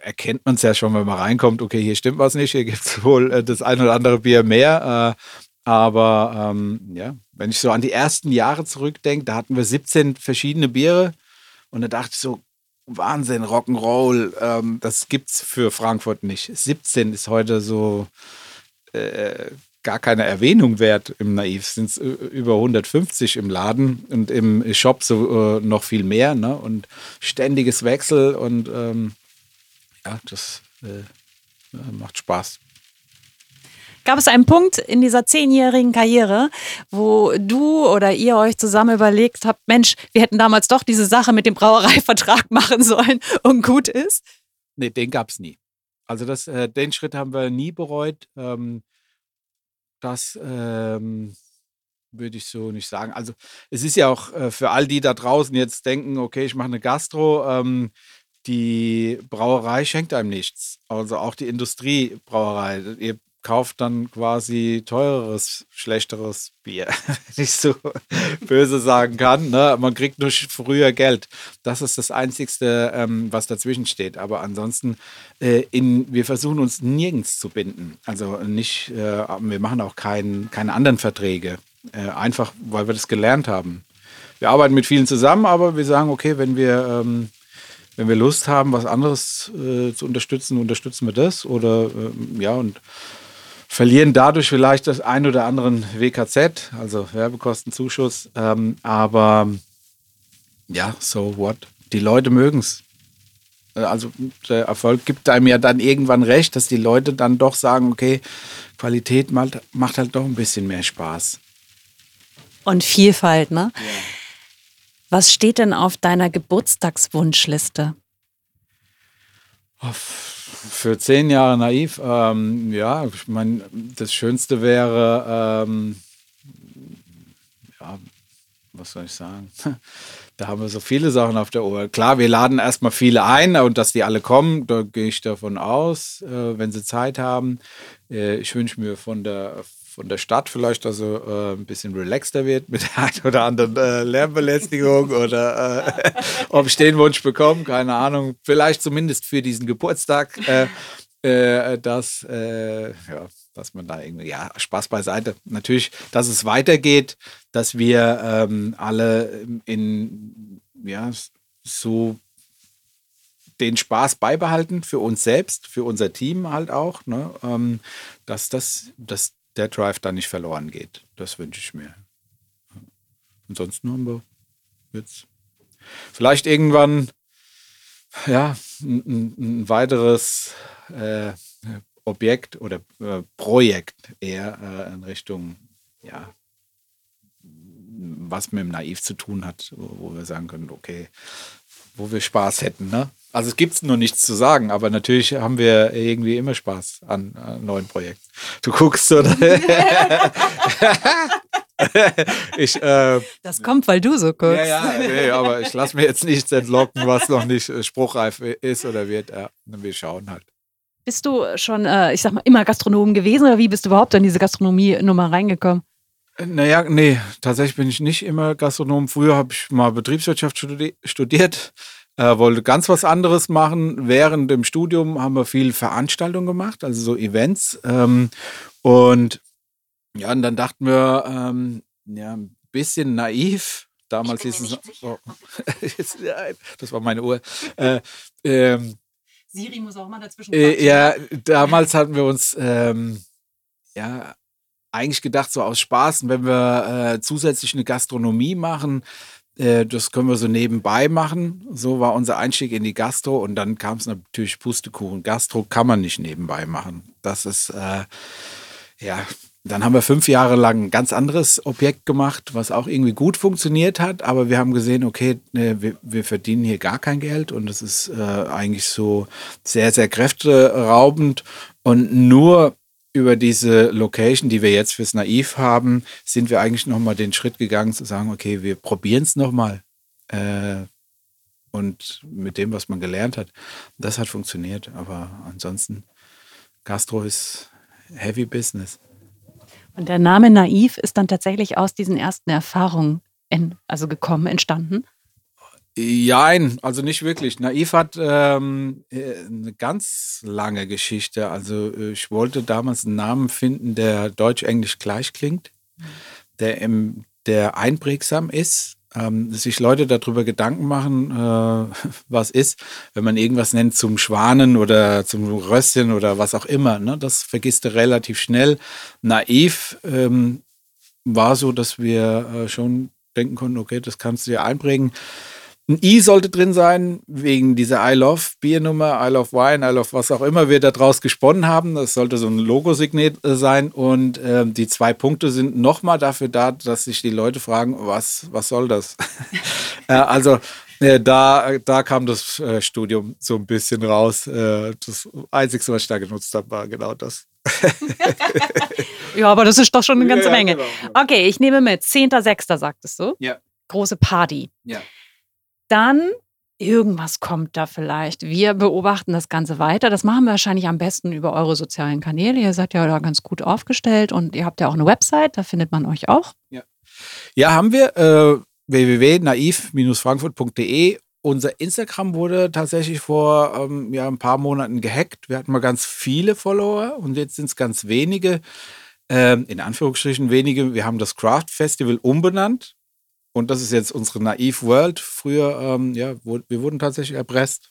erkennt man es ja schon, wenn man reinkommt, okay, hier stimmt was nicht, hier gibt es wohl äh, das ein oder andere Bier mehr. Äh, aber ähm, ja, wenn ich so an die ersten Jahre zurückdenke, da hatten wir 17 verschiedene Biere und da dachte ich so, Wahnsinn, Rock'n'Roll, ähm, das gibt's für Frankfurt nicht. 17 ist heute so äh, gar keine Erwähnung wert im Naiv. Es sind über 150 im Laden und im Shop so äh, noch viel mehr. Ne? Und ständiges Wechsel und ähm, ja, das äh, macht Spaß. Gab es einen Punkt in dieser zehnjährigen Karriere, wo du oder ihr euch zusammen überlegt habt, Mensch, wir hätten damals doch diese Sache mit dem Brauereivertrag machen sollen und gut ist? Nee, den gab es nie. Also das, äh, den Schritt haben wir nie bereut. Ähm, das ähm, würde ich so nicht sagen. Also es ist ja auch äh, für all die da draußen jetzt denken, okay, ich mache eine Gastro, ähm, die Brauerei schenkt einem nichts. Also auch die Industriebrauerei. Ihr kauft dann quasi teureres, schlechteres Bier. Nicht so böse sagen kann. Ne? Man kriegt nur früher Geld. Das ist das Einzige, ähm, was dazwischen steht. Aber ansonsten, äh, in, wir versuchen uns nirgends zu binden. Also nicht, äh, wir machen auch kein, keine anderen Verträge. Äh, einfach, weil wir das gelernt haben. Wir arbeiten mit vielen zusammen, aber wir sagen, okay, wenn wir ähm, wenn wir Lust haben, was anderes äh, zu unterstützen, unterstützen wir das. Oder äh, ja, und verlieren dadurch vielleicht das ein oder anderen WKZ, also Werbekostenzuschuss. Ähm, aber ja, so what? Die Leute mögen es. Äh, also der Erfolg gibt einem ja dann irgendwann recht, dass die Leute dann doch sagen, okay, Qualität macht, macht halt doch ein bisschen mehr Spaß. Und Vielfalt, ne? Ja. Was steht denn auf deiner Geburtstagswunschliste? Auf für zehn Jahre naiv, ähm, ja, ich meine, das Schönste wäre, ähm, ja, was soll ich sagen? Da haben wir so viele Sachen auf der Uhr. Klar, wir laden erstmal viele ein und dass die alle kommen, da gehe ich davon aus, äh, wenn sie Zeit haben. Äh, ich wünsche mir von der von der Stadt vielleicht also äh, ein bisschen relaxter wird mit der einen oder anderen äh, Lärmbelästigung oder äh, ob ich den Wunsch bekomme, keine Ahnung. Vielleicht zumindest für diesen Geburtstag, äh, äh, dass, äh, ja, dass man da irgendwie, ja, Spaß beiseite. Natürlich, dass es weitergeht, dass wir ähm, alle in, ja, so den Spaß beibehalten für uns selbst, für unser Team halt auch, ne? Ähm, dass das, dass der Drive da nicht verloren geht. Das wünsche ich mir. Ansonsten haben wir jetzt vielleicht irgendwann ja, ein, ein weiteres äh, Objekt oder äh, Projekt eher äh, in Richtung, ja, was mit dem Naiv zu tun hat, wo, wo wir sagen können, okay, wo wir Spaß hätten, ne? Also es gibt nur nichts zu sagen, aber natürlich haben wir irgendwie immer Spaß an, an neuen Projekten. Du guckst oder? ich, äh, das kommt, weil du so guckst. Ja, ja, nee, aber ich lasse mir jetzt nichts entlocken, was noch nicht äh, spruchreif ist oder wird. Ja, wir schauen halt. Bist du schon, äh, ich sag mal, immer Gastronom gewesen oder wie bist du überhaupt in diese Gastronomie-Nummer reingekommen? Naja, nee, tatsächlich bin ich nicht immer Gastronom. Früher habe ich mal Betriebswirtschaft studiert äh, wollte ganz was anderes machen. Während dem Studium haben wir viel Veranstaltungen gemacht, also so Events. Ähm, und ja, und dann dachten wir, ähm, ja, ein bisschen naiv. Damals hieß es oh, das war meine Uhr. Äh, ähm, Siri muss auch mal dazwischen. Äh, ja, damals hatten wir uns ähm, ja eigentlich gedacht, so aus Spaß, wenn wir äh, zusätzlich eine Gastronomie machen, äh, das können wir so nebenbei machen. So war unser Einstieg in die Gastro und dann kam es natürlich Pustekuchen. Gastro kann man nicht nebenbei machen. Das ist, äh, ja, dann haben wir fünf Jahre lang ein ganz anderes Objekt gemacht, was auch irgendwie gut funktioniert hat, aber wir haben gesehen, okay, ne, wir, wir verdienen hier gar kein Geld und es ist äh, eigentlich so sehr, sehr kräfteraubend und nur über diese Location, die wir jetzt fürs Naiv haben, sind wir eigentlich nochmal den Schritt gegangen zu sagen, okay, wir probieren es nochmal. Äh, und mit dem, was man gelernt hat, das hat funktioniert. Aber ansonsten, Gastro ist Heavy Business. Und der Name Naiv ist dann tatsächlich aus diesen ersten Erfahrungen in, also gekommen, entstanden. Jein, also nicht wirklich. Naiv hat ähm, äh, eine ganz lange Geschichte. Also äh, ich wollte damals einen Namen finden, der deutsch-englisch gleich klingt, der, im, der einprägsam ist, ähm, sich Leute darüber Gedanken machen, äh, was ist, wenn man irgendwas nennt zum Schwanen oder zum Röstchen oder was auch immer. Ne? Das vergisst du relativ schnell. Naiv ähm, war so, dass wir äh, schon denken konnten, okay, das kannst du dir einprägen. Ein I sollte drin sein, wegen dieser I Love Biernummer, I Love Wine, I Love was auch immer wir daraus gesponnen haben. Das sollte so ein Logosignet äh, sein. Und äh, die zwei Punkte sind nochmal dafür da, dass sich die Leute fragen, was, was soll das? äh, also äh, da, da kam das äh, Studium so ein bisschen raus. Äh, das Einzige, was ich da genutzt habe, war genau das. ja, aber das ist doch schon eine ganze Ja, Menge. genau. Okay, ich nehme mit. 10.06. sagtest du? Ja. Große Party. Ja. Dann irgendwas kommt da vielleicht. Wir beobachten das Ganze weiter. Das machen wir wahrscheinlich am besten über eure sozialen Kanäle. Ihr seid ja da ganz gut aufgestellt und ihr habt ja auch eine Website, da findet man euch auch. Ja, haben wir. Äh, www.naiv-frankfurt.de. Unser Instagram wurde tatsächlich vor ähm, ja, ein paar Monaten gehackt. Wir hatten mal ganz viele Follower und jetzt sind es ganz wenige. Ähm, in Anführungsstrichen wenige. Wir haben das Craft Festival umbenannt. Und das ist jetzt unsere Naiv World. Früher, ähm, ja, wir wurden tatsächlich erpresst.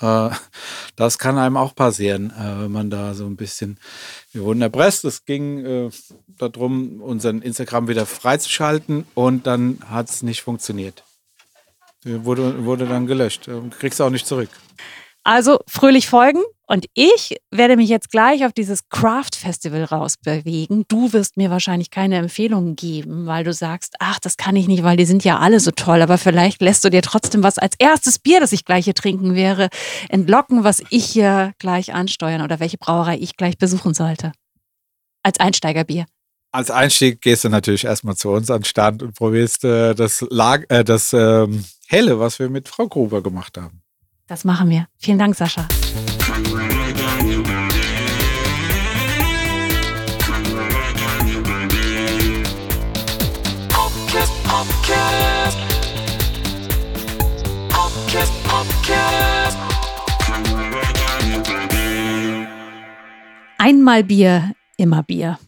Äh, das kann einem auch passieren, äh, wenn man da so ein bisschen. Wir wurden erpresst. Es ging äh, darum, unseren Instagram wieder freizuschalten und dann hat es nicht funktioniert. Wurde, wurde dann gelöscht. Ähm, Kriegst du auch nicht zurück. Also fröhlich folgen und ich werde mich jetzt gleich auf dieses Craft Festival rausbewegen. Du wirst mir wahrscheinlich keine Empfehlungen geben, weil du sagst, ach, das kann ich nicht, weil die sind ja alle so toll, aber vielleicht lässt du dir trotzdem was als erstes Bier, das ich gleich hier trinken wäre, entlocken, was ich hier gleich ansteuern oder welche Brauerei ich gleich besuchen sollte. Als Einsteigerbier. Als Einstieg gehst du natürlich erstmal zu uns an den Stand und probierst äh, das, Lag äh, das ähm, Helle, was wir mit Frau Gruber gemacht haben. Das machen wir. Vielen Dank, Sascha. Einmal Bier, immer Bier.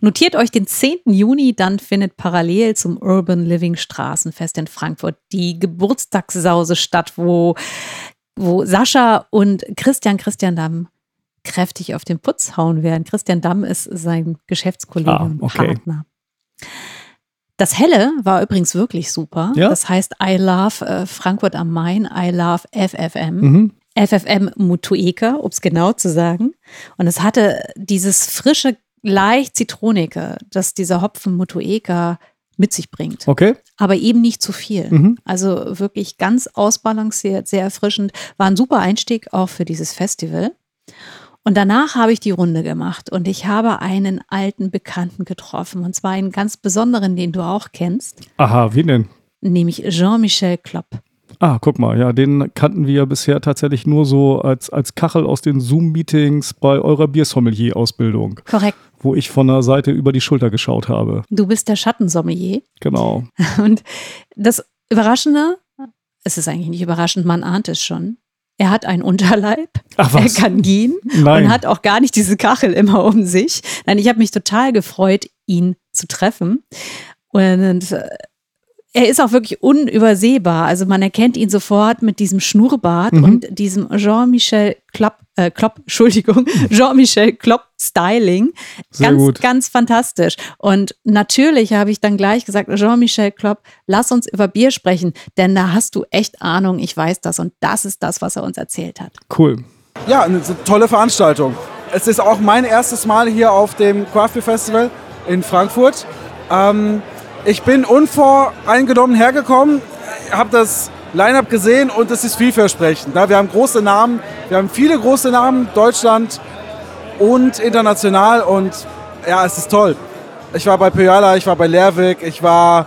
Notiert euch den 10. Juni, dann findet parallel zum Urban Living Straßenfest in Frankfurt die Geburtstagssause statt, wo, wo Sascha und Christian Christian Damm kräftig auf den Putz hauen werden. Christian Damm ist sein Geschäftskollege Ah, und okay. Partner. Das Helle war übrigens wirklich super. Ja? Das heißt I Love äh, Frankfurt am Main, I Love FFM. Mhm. FFM Mutueka, um es genau zu sagen. Und es hatte dieses frische, leicht zitronige, das dieser Hopfen Mutueka mit sich bringt. Okay. Aber eben nicht zu viel. Mhm. Also wirklich ganz ausbalanciert, sehr erfrischend. War ein super Einstieg auch für dieses Festival. Und danach habe ich die Runde gemacht und ich habe einen alten Bekannten getroffen. Und zwar einen ganz besonderen, den du auch kennst, Aha, wie denn? nämlich Jean-Michel Klopp. Ah, guck mal, ja, den kannten wir ja bisher tatsächlich nur so als, als Kachel aus den Zoom-Meetings bei eurer Biersommelier-Ausbildung, Korrekt. wo ich von der Seite über die Schulter geschaut habe. Du bist der Schattensommelier. Genau. Und das Überraschende, es ist eigentlich nicht überraschend, man ahnt es schon. Er hat einen Unterleib, Ach er was? kann gehen Nein. und hat auch gar nicht diese Kachel immer um sich. Nein, ich habe mich total gefreut, ihn zu treffen. Und äh, er ist auch wirklich unübersehbar. Also man erkennt ihn sofort mit diesem Schnurrbart Mhm. und diesem Jean-Michel Klopp, äh, Klopp, Entschuldigung, Jean-Michel Klopp Styling. Sehr ganz, gut. ganz fantastisch. Und natürlich habe ich dann gleich gesagt, Jean-Michel Klopp, lass uns über Bier sprechen, denn da hast du echt Ahnung, ich weiß das und das ist das, was er uns erzählt hat. Cool. Ja, eine tolle Veranstaltung. Es ist auch mein erstes Mal hier auf dem Craft Beer Festival in Frankfurt. Ähm, ich bin unvoreingenommen hergekommen, habe das Line-Up gesehen und es ist vielversprechend. Wir haben große Namen, wir haben viele große Namen, Deutschland und international und ja, es ist toll. Ich war bei Pöjala, ich war bei Lerwick, ich war,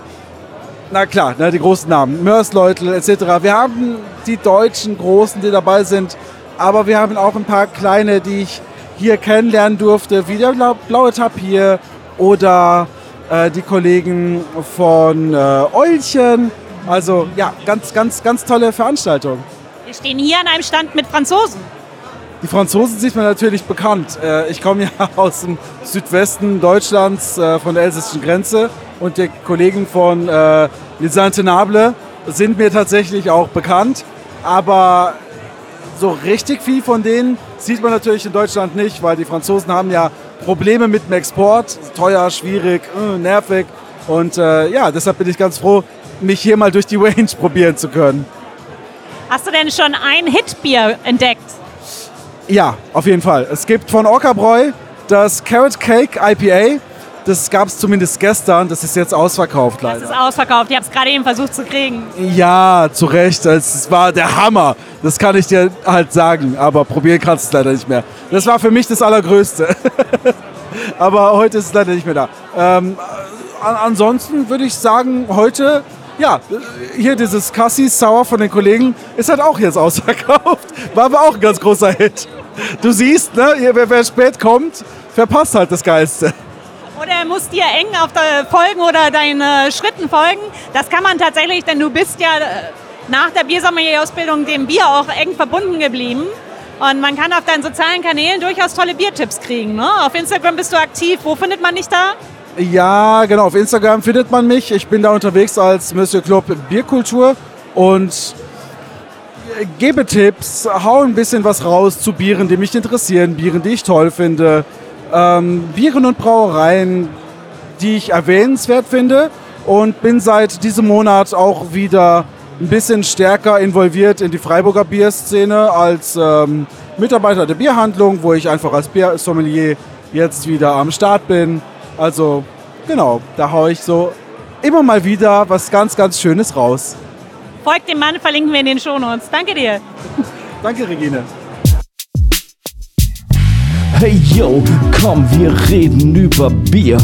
na klar, ne, die großen Namen, Mörsleutl etc. Wir haben die deutschen Großen, die dabei sind, aber wir haben auch ein paar kleine, die ich hier kennenlernen durfte, wie der Blau- Blaue Tapir oder äh, die Kollegen von äh, Eulchen. Also ja, ganz, ganz, ganz tolle Veranstaltung. Wir stehen hier an einem Stand mit Franzosen. Die Franzosen sind mir natürlich bekannt. Äh, ich komme ja aus dem Südwesten Deutschlands, äh, von der elsässischen Grenze. Und die Kollegen von äh, Les Intenables sind mir tatsächlich auch bekannt. Aber so richtig viel von denen sieht man natürlich in Deutschland nicht, weil die Franzosen haben ja Probleme mit dem Export. Teuer, schwierig, äh, nervig. Und äh, ja, deshalb bin ich ganz froh, mich hier mal durch die Range probieren zu können. Hast du denn schon ein Hitbier entdeckt? Ja, auf jeden Fall. Es gibt von Orcabräu das Carrot Cake IPA. Das gab es zumindest gestern. Das ist jetzt ausverkauft leider. Das ist ausverkauft. Ich habe es gerade eben versucht zu kriegen. Ja, zu Recht. Es war der Hammer. Das kann ich dir halt sagen. Aber probieren kannst du es leider nicht mehr. Das war für mich das Allergrößte. aber heute ist es leider nicht mehr da. Ähm, ansonsten würde ich sagen, heute ja, hier dieses Cassis Sauer von den Kollegen ist halt auch jetzt ausverkauft. War aber auch ein ganz großer Hit. Du siehst, ne, wer, wer spät kommt, verpasst halt das Geilste. Oder er muss dir eng auf folgen oder deinen Schritten folgen. Das kann man tatsächlich, denn du bist ja äh, nach der Biersommelier-Ausbildung dem Bier auch eng verbunden geblieben. Und man kann auf deinen sozialen Kanälen durchaus tolle Biertipps kriegen. Ne? Auf Instagram bist du aktiv. Wo findet man dich da? Ja, genau. Auf Instagram findet man mich. Ich bin da unterwegs als Monsieur Club Bierkultur und gebe Tipps, hau ein bisschen was raus zu Bieren, die mich interessieren, Bieren, die ich toll finde, ähm, Bieren und Brauereien, die ich erwähnenswert finde und bin seit diesem Monat auch wieder ein bisschen stärker involviert in die Freiburger Bierszene als ähm, Mitarbeiter der Bierhandlung, wo ich einfach als Biersommelier jetzt wieder am Start bin. Also genau, da haue ich so immer mal wieder was ganz, ganz Schönes raus. Folgt dem Mann, verlinken wir in den Shownotes. Danke dir. Danke, Regine. Hey yo, komm, wir reden über Bier.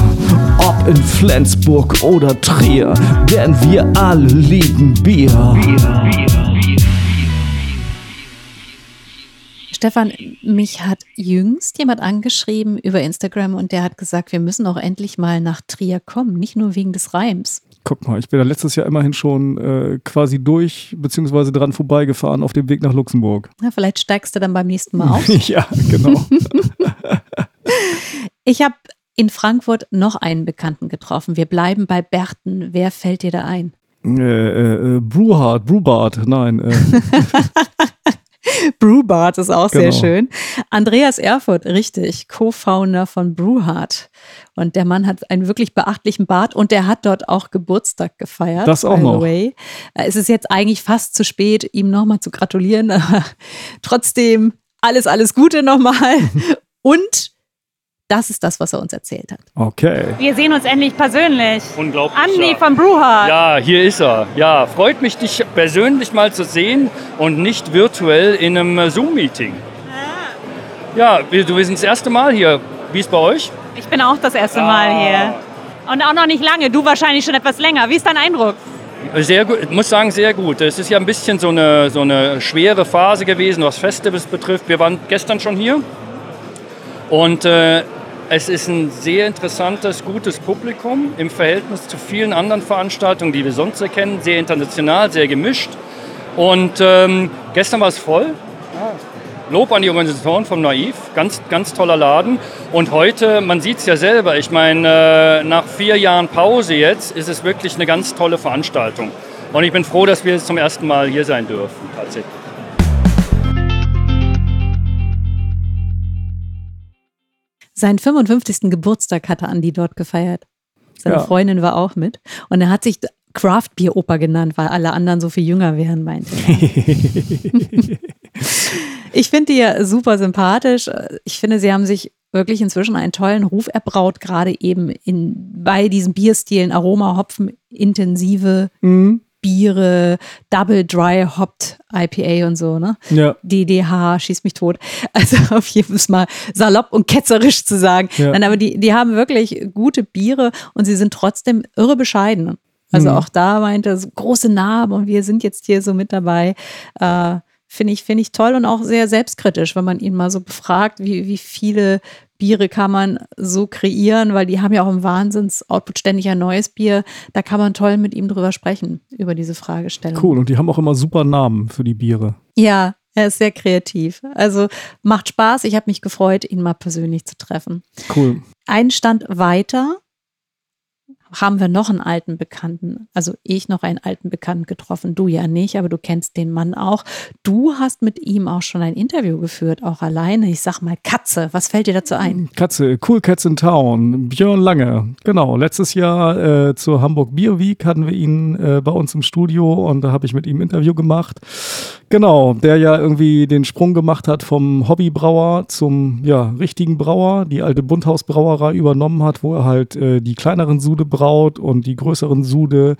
Ob in Flensburg oder Trier, denn wir alle lieben Bier. Bier, Bier. Stefan, mich hat jüngst jemand angeschrieben über Instagram und der hat gesagt, wir müssen auch endlich mal nach Trier kommen, nicht nur wegen des Reims. Guck mal, ich bin da letztes Jahr immerhin schon äh, quasi durch, beziehungsweise dran vorbeigefahren auf dem Weg nach Luxemburg. Na, vielleicht steigst du dann beim nächsten Mal aus. ja, genau. ich habe in Frankfurt noch einen Bekannten getroffen. Wir bleiben bei Berten. Wer fällt dir da ein? Äh, äh, äh Brewhard, Brewbart, nein. Äh. Brewbart ist auch genau. sehr schön. Andreas Erfurt, richtig, Co-Founder von Brewhard. Und der Mann hat einen wirklich beachtlichen Bart und der hat dort auch Geburtstag gefeiert. Das auch noch. Way. Es ist jetzt eigentlich fast zu spät, ihm nochmal zu gratulieren, aber trotzdem alles, alles Gute nochmal. Und das ist das, was er uns erzählt hat. Okay. Wir sehen uns endlich persönlich. Unglaublich. Andi ja. von Brewhard. Ja, hier ist er. Ja, freut mich, dich persönlich mal zu sehen und nicht virtuell in einem Zoom-Meeting. Ah. Ja, wir, wir sind das erste Mal hier. Wie ist bei euch? Ich bin auch das erste ah. Mal hier. Und auch noch nicht lange. Du wahrscheinlich schon etwas länger. Wie ist dein Eindruck? Sehr gut, ich muss sagen, sehr gut. Es ist ja ein bisschen so eine, so eine schwere Phase gewesen, was Festivals betrifft. Wir waren gestern schon hier und äh, es ist ein sehr interessantes, gutes Publikum im Verhältnis zu vielen anderen Veranstaltungen, die wir sonst erkennen. Sehr international, sehr gemischt. Und ähm, gestern war es voll. Lob an die Organisatoren vom Naiv, ganz, ganz toller Laden. Und heute, man sieht es ja selber, ich meine, äh, nach vier Jahren Pause jetzt ist es wirklich eine ganz tolle Veranstaltung. Und ich bin froh, dass wir jetzt zum ersten Mal hier sein dürfen, tatsächlich. Seinen 55. Geburtstag hatte Andi dort gefeiert. Seine ja. Freundin war auch mit. Und er hat sich Craft Beer Opa genannt, weil alle anderen so viel jünger wären, meinte er. ich finde die ja super sympathisch. Ich finde, sie haben sich wirklich inzwischen einen tollen Ruf erbraut, gerade eben in, bei diesen Bierstilen, Aroma, Hopfen, intensive mhm. Biere, Double Dry Hopped IPA und so, ne? Ja. DDH, schieß mich tot. Also auf jeden Fall mal salopp und ketzerisch zu sagen. Ja. Nein, aber die, die haben wirklich gute Biere und sie sind trotzdem irre bescheiden. Also mhm. auch da meinte er, so große Namen und wir sind jetzt hier so mit dabei. Äh, Finde ich, find ich toll und auch sehr selbstkritisch, wenn man ihn mal so befragt, wie, wie viele Biere kann man so kreieren, weil die haben ja auch im Wahnsinns-Output ständig ein neues Bier. Da kann man toll mit ihm drüber sprechen, über diese Fragestellung. Cool, und die haben auch immer super Namen für die Biere. Ja, er ist sehr kreativ. Also macht Spaß. Ich habe mich gefreut, ihn mal persönlich zu treffen. Cool. Ein Stand weiter haben wir noch einen alten Bekannten, also ich noch einen alten Bekannten getroffen, du ja nicht, aber du kennst den Mann auch. Du hast mit ihm auch schon ein Interview geführt, auch alleine. Ich sag mal Katze, was fällt dir dazu ein? Katze, Cool Cats in Town, Björn Lange. Genau, letztes Jahr äh, zur Hamburg Beer Week hatten wir ihn äh, bei uns im Studio und da habe ich mit ihm ein Interview gemacht. Genau, der ja irgendwie den Sprung gemacht hat vom Hobbybrauer zum ja, richtigen Brauer, die alte Bunthausbrauerei übernommen hat, wo er halt äh, die kleineren Sude braut und die größeren Sude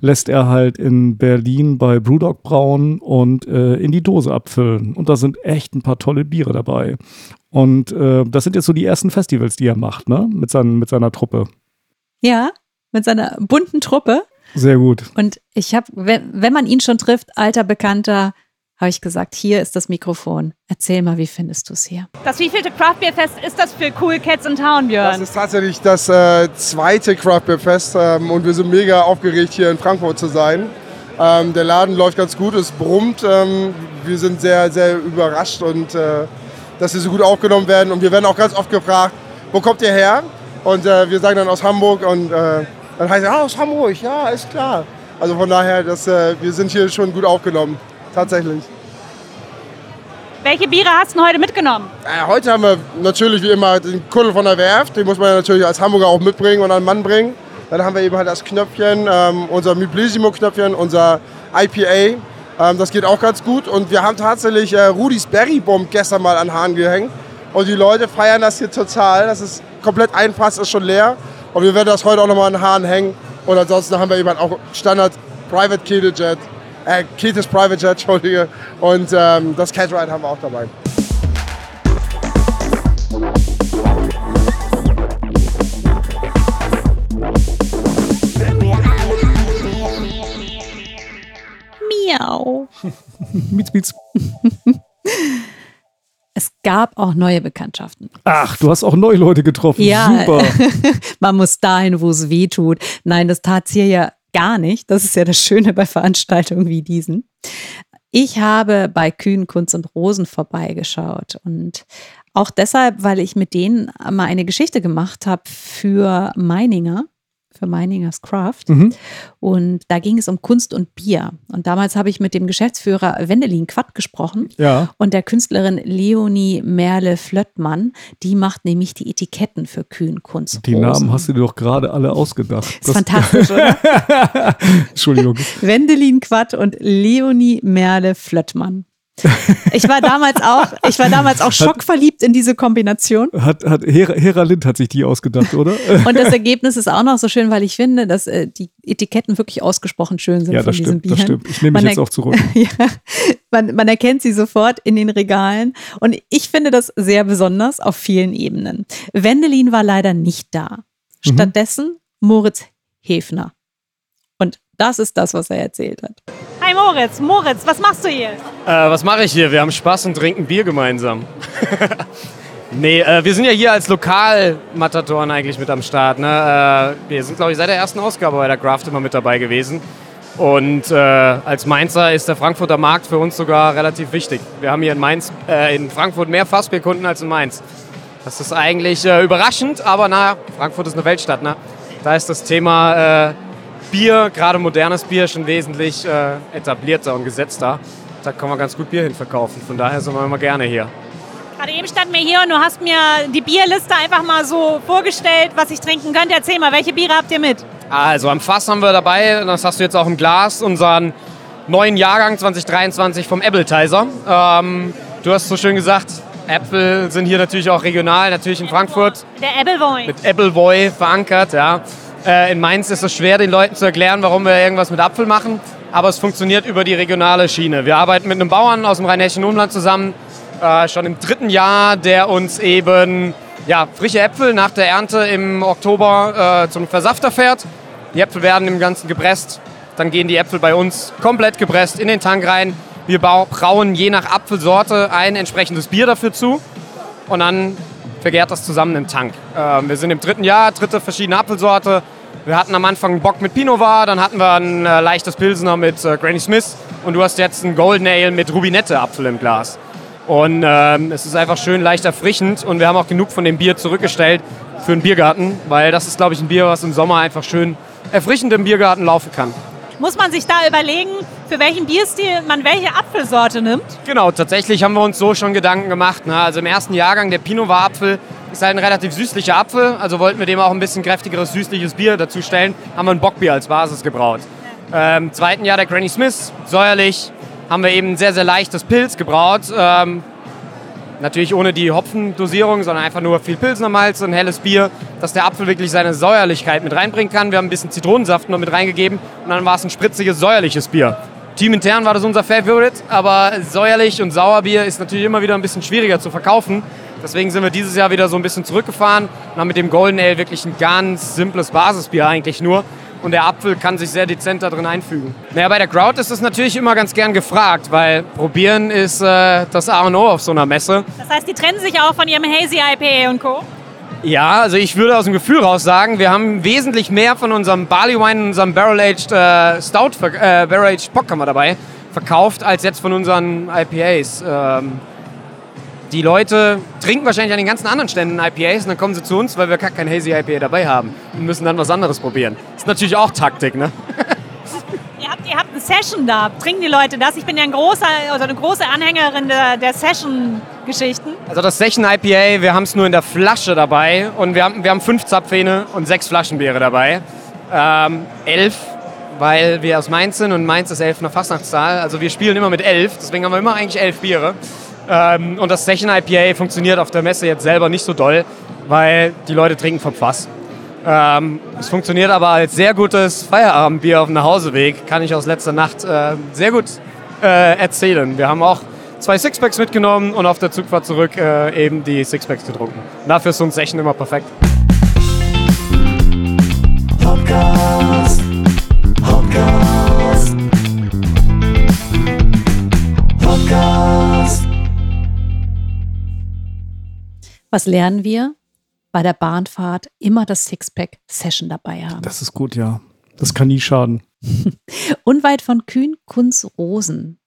lässt er halt in Berlin bei Brewdog brauen und äh, in die Dose abfüllen. Und da sind echt ein paar tolle Biere dabei. Und äh, das sind jetzt so die ersten Festivals, die er macht, ne? Mit, seinen, mit seiner Truppe. Ja, mit seiner bunten Truppe. Sehr gut. Und ich habe, wenn, wenn man ihn schon trifft, alter Bekannter, habe ich gesagt, hier ist das Mikrofon. Erzähl mal, wie findest du es hier? Das wievielte Craft Beer Fest ist das für Cool Cats in Town, Björn? Das ist tatsächlich das äh, zweite Craft Beer Fest ähm, und wir sind mega aufgeregt, hier in Frankfurt zu sein. Ähm, der Laden läuft ganz gut, es brummt. Ähm, wir sind sehr, sehr überrascht und äh, dass wir so gut aufgenommen werden. Und wir werden auch ganz oft gefragt, wo kommt ihr her? Und äh, wir sagen dann aus Hamburg und äh, dann heißt es, ah, aus Hamburg, ja, ist klar. Also von daher, das, äh, wir sind hier schon gut aufgenommen tatsächlich. Welche Biere hast du heute mitgenommen? Äh, heute haben wir natürlich wie immer den Kuddel von der Werft. Den muss man natürlich als Hamburger auch mitbringen und an Mann bringen. Dann haben wir eben halt das Knöpfchen, ähm, unser Miblesimo-Knöpfchen, unser IPA. Ähm, das geht auch ganz gut. Und wir haben tatsächlich äh, Rudis Berry Bomb gestern mal an Hahn gehängt. Und die Leute feiern das hier total. Das ist komplett ein Fass, ist schon leer. Und wir werden das heute auch nochmal an Hahn hängen. Und ansonsten haben wir eben halt auch Standard Private Kegeljet äh, Keith's Private Jet, Entschuldige. Und ähm, das Cat Ride haben wir auch dabei. Miau. mietz, mietz. Es gab auch neue Bekanntschaften. Ach, du hast auch neue Leute getroffen. Ja, Super. man muss dahin, wo es weh tut. Nein, das tat hier ja gar nicht. Das ist ja das Schöne bei Veranstaltungen wie diesen. Ich habe bei Kühn, Kunst und Rosen vorbeigeschaut und auch deshalb, weil ich mit denen mal eine Geschichte gemacht habe für Meininger für Meiningers Craft. Mhm. Und da ging es um Kunst und Bier. Und damals habe ich mit dem Geschäftsführer Wendelin Quatt gesprochen. Ja. Und der Künstlerin Leonie Merle-Flöttmann, die macht nämlich die Etiketten für Kühn Kunst. Die Namen hast du dir doch gerade alle ausgedacht. Das ist fantastisch, oder? Entschuldigung. Wendelin Quatt und Leonie Merle-Flöttmann. Ich war damals auch, ich war damals auch schockverliebt in diese Kombination. Hat, hat Hera, Hera Lind hat sich die ausgedacht, oder? Und das Ergebnis ist auch noch so schön, weil ich finde, dass äh, die Etiketten wirklich ausgesprochen schön sind ja, von das diesen stimmt, Bieren. Das stimmt. Ich nehme mich jetzt auch zurück. ja, man, man erkennt sie sofort in den Regalen. Und ich finde das sehr besonders auf vielen Ebenen. Wendelin war leider nicht da. Mhm. Stattdessen Moritz Hefner. Und das ist das, was er erzählt hat. Moritz, Moritz, was machst du hier? Äh, was mache ich hier? Wir haben Spaß und trinken Bier gemeinsam. nee, äh, wir sind ja hier als Lokalmatatoren eigentlich mit am Start. Ne? Äh, wir sind, glaube ich, seit der ersten Ausgabe bei der Craft immer mit dabei gewesen. Und äh, als Mainzer ist der Frankfurter Markt für uns sogar relativ wichtig. Wir haben hier in, Mainz, äh, in Frankfurt mehr Fassbierkunden als in Mainz. Das ist eigentlich äh, überraschend, aber na, Frankfurt ist eine Weltstadt. Ne? Da ist das Thema Bier, gerade modernes Bier, schon wesentlich äh, etablierter und gesetzter. Da kann man ganz gut Bier hin verkaufen. Von daher sind wir immer gerne hier. Gerade eben standen wir hier und du hast mir die Bierliste einfach mal so vorgestellt, was ich trinken könnte. Erzähl mal, welche Biere habt ihr mit? Also am Fass haben wir dabei, das hast du jetzt auch im Glas, unseren neuen Jahrgang 2023 vom Appletizer. Ähm, du hast so schön gesagt, Äpfel sind hier natürlich auch regional, natürlich in Frankfurt. Der Appleboy. Mit Appleboy verankert, ja. Äh, in Mainz ist es schwer, den Leuten zu erklären, warum wir irgendwas mit Apfel machen. Aber es funktioniert über die regionale Schiene. Wir arbeiten mit einem Bauern aus dem rhein-hessischen Umland zusammen, äh, schon im dritten Jahr, der uns eben ja, frische Äpfel nach der Ernte im Oktober äh, zum Versafter fährt. Die Äpfel werden im Ganzen gepresst. Dann gehen die Äpfel bei uns komplett gepresst in den Tank rein. Wir brauen je nach Apfelsorte ein entsprechendes Bier dafür zu. Und dann vergärt das zusammen im Tank. Ähm, wir sind im dritten Jahr, dritte verschiedene Apfelsorte. Wir hatten am Anfang einen Bock mit Pinot Noir, dann hatten wir ein äh, leichtes Pilsner mit äh, Granny Smith und du hast jetzt einen Golden Ale mit Rubinette Apfel im Glas. Und ähm, es ist einfach schön leicht erfrischend und wir haben auch genug von dem Bier zurückgestellt für einen Biergarten, weil das ist, glaube ich, ein Bier, was im Sommer einfach schön erfrischend im Biergarten laufen kann. Muss man sich da überlegen, für welchen Bierstil man welche Apfelsorte nimmt? Genau, tatsächlich haben wir uns so schon Gedanken gemacht. Ne? Also im ersten Jahrgang, der Pinot war Apfel, ist halt ein relativ süßlicher Apfel, also wollten wir dem auch ein bisschen kräftigeres süßliches Bier dazu stellen, haben wir ein Bockbier als Basis gebraut. Ähm, Im zweiten Jahr der Granny Smith, säuerlich, haben wir eben ein sehr, sehr leichtes Pilz gebraut. Ähm, natürlich ohne die Hopfendosierung, sondern einfach nur viel Pilsnermalz, ein helles Bier, dass der Apfel wirklich seine Säuerlichkeit mit reinbringen kann. Wir haben ein bisschen Zitronensaft noch mit reingegeben und dann war es ein spritziges, säuerliches Bier. Teamintern war das unser Favorite, aber säuerlich und Sauerbier ist natürlich immer wieder ein bisschen schwieriger zu verkaufen. Deswegen sind wir dieses Jahr wieder so ein bisschen zurückgefahren und haben mit dem Golden Ale wirklich ein ganz simples Basisbier eigentlich nur. Und der Apfel kann sich sehr dezent da drin einfügen. Naja, bei der Crowd ist es natürlich immer ganz gern gefragt, weil probieren ist äh, das A und O auf so einer Messe. Das heißt, die trennen sich auch von ihrem Hazy IPA und Co. Ja, also ich würde aus dem Gefühl raus sagen, wir haben wesentlich mehr von unserem Barley Wine, unserem Barrel Aged äh, Stout, äh, Barrel Aged Bock haben wir dabei verkauft, als jetzt von unseren IPAs. Ähm, die Leute trinken wahrscheinlich an den ganzen anderen Ständen IPAs und dann kommen sie zu uns, weil wir gar kein Hazy IPA dabei haben und müssen dann was anderes probieren. Ist natürlich auch Taktik, ne? ihr, habt, ihr habt eine Session da. Trinken die Leute das? Ich bin ja ein großer, also eine große Anhängerin der, der Session-Geschichten. Also das Session IPA, wir haben es nur in der Flasche dabei und wir haben, wir haben fünf Zapfhähne und sechs Flaschenbeere dabei. Ähm, elf weil wir aus Mainz sind und Mainz ist elf nach Fastnachtszahl. Also wir spielen immer mit elf, deswegen haben wir immer eigentlich elf Biere. Ähm, und das Session IPA funktioniert auf der Messe jetzt selber nicht so doll, weil die Leute trinken vom Fass. Ähm, es funktioniert aber als sehr gutes Feierabendbier auf dem Nachhauseweg, kann ich aus letzter Nacht äh, sehr gut äh, erzählen. Wir haben auch zwei Sixpacks mitgenommen und auf der Zugfahrt zurück äh, eben die Sixpacks getrunken. Dafür ist so ein Session immer perfekt. Podcast. Podcast. Podcast. Was lernen wir? Bei der Bahnfahrt immer das Sixpack Session dabei haben. Das ist gut, ja. Das kann nie schaden. Unweit von Kühn Kunz Rosen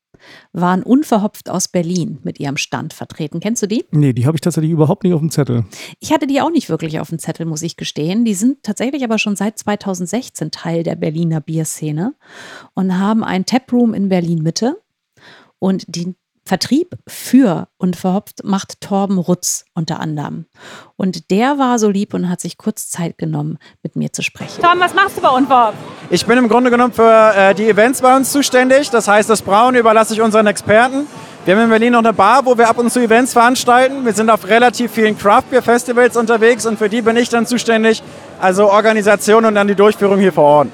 waren unverhopft aus Berlin mit ihrem Stand vertreten. Kennst du die? Nee, die habe ich tatsächlich überhaupt nicht auf dem Zettel. Ich hatte die auch nicht wirklich auf dem Zettel, muss ich gestehen. Die sind tatsächlich aber schon seit 2016 Teil der Berliner Bierszene und haben ein Taproom in Berlin Mitte. Und die Vertrieb für Unverhopft macht Torben Rutz unter anderem. Und der war so lieb und hat sich kurz Zeit genommen, mit mir zu sprechen. Torben, was machst du bei Unverhopft? Ich bin im Grunde genommen für äh, die Events bei uns zuständig. Das heißt, das Brauen überlasse ich unseren Experten. Wir haben in Berlin noch eine Bar, wo wir ab und zu Events veranstalten. Wir sind auf relativ vielen Craft Beer Festivals unterwegs und für die bin ich dann zuständig. Also Organisation und dann die Durchführung hier vor Ort.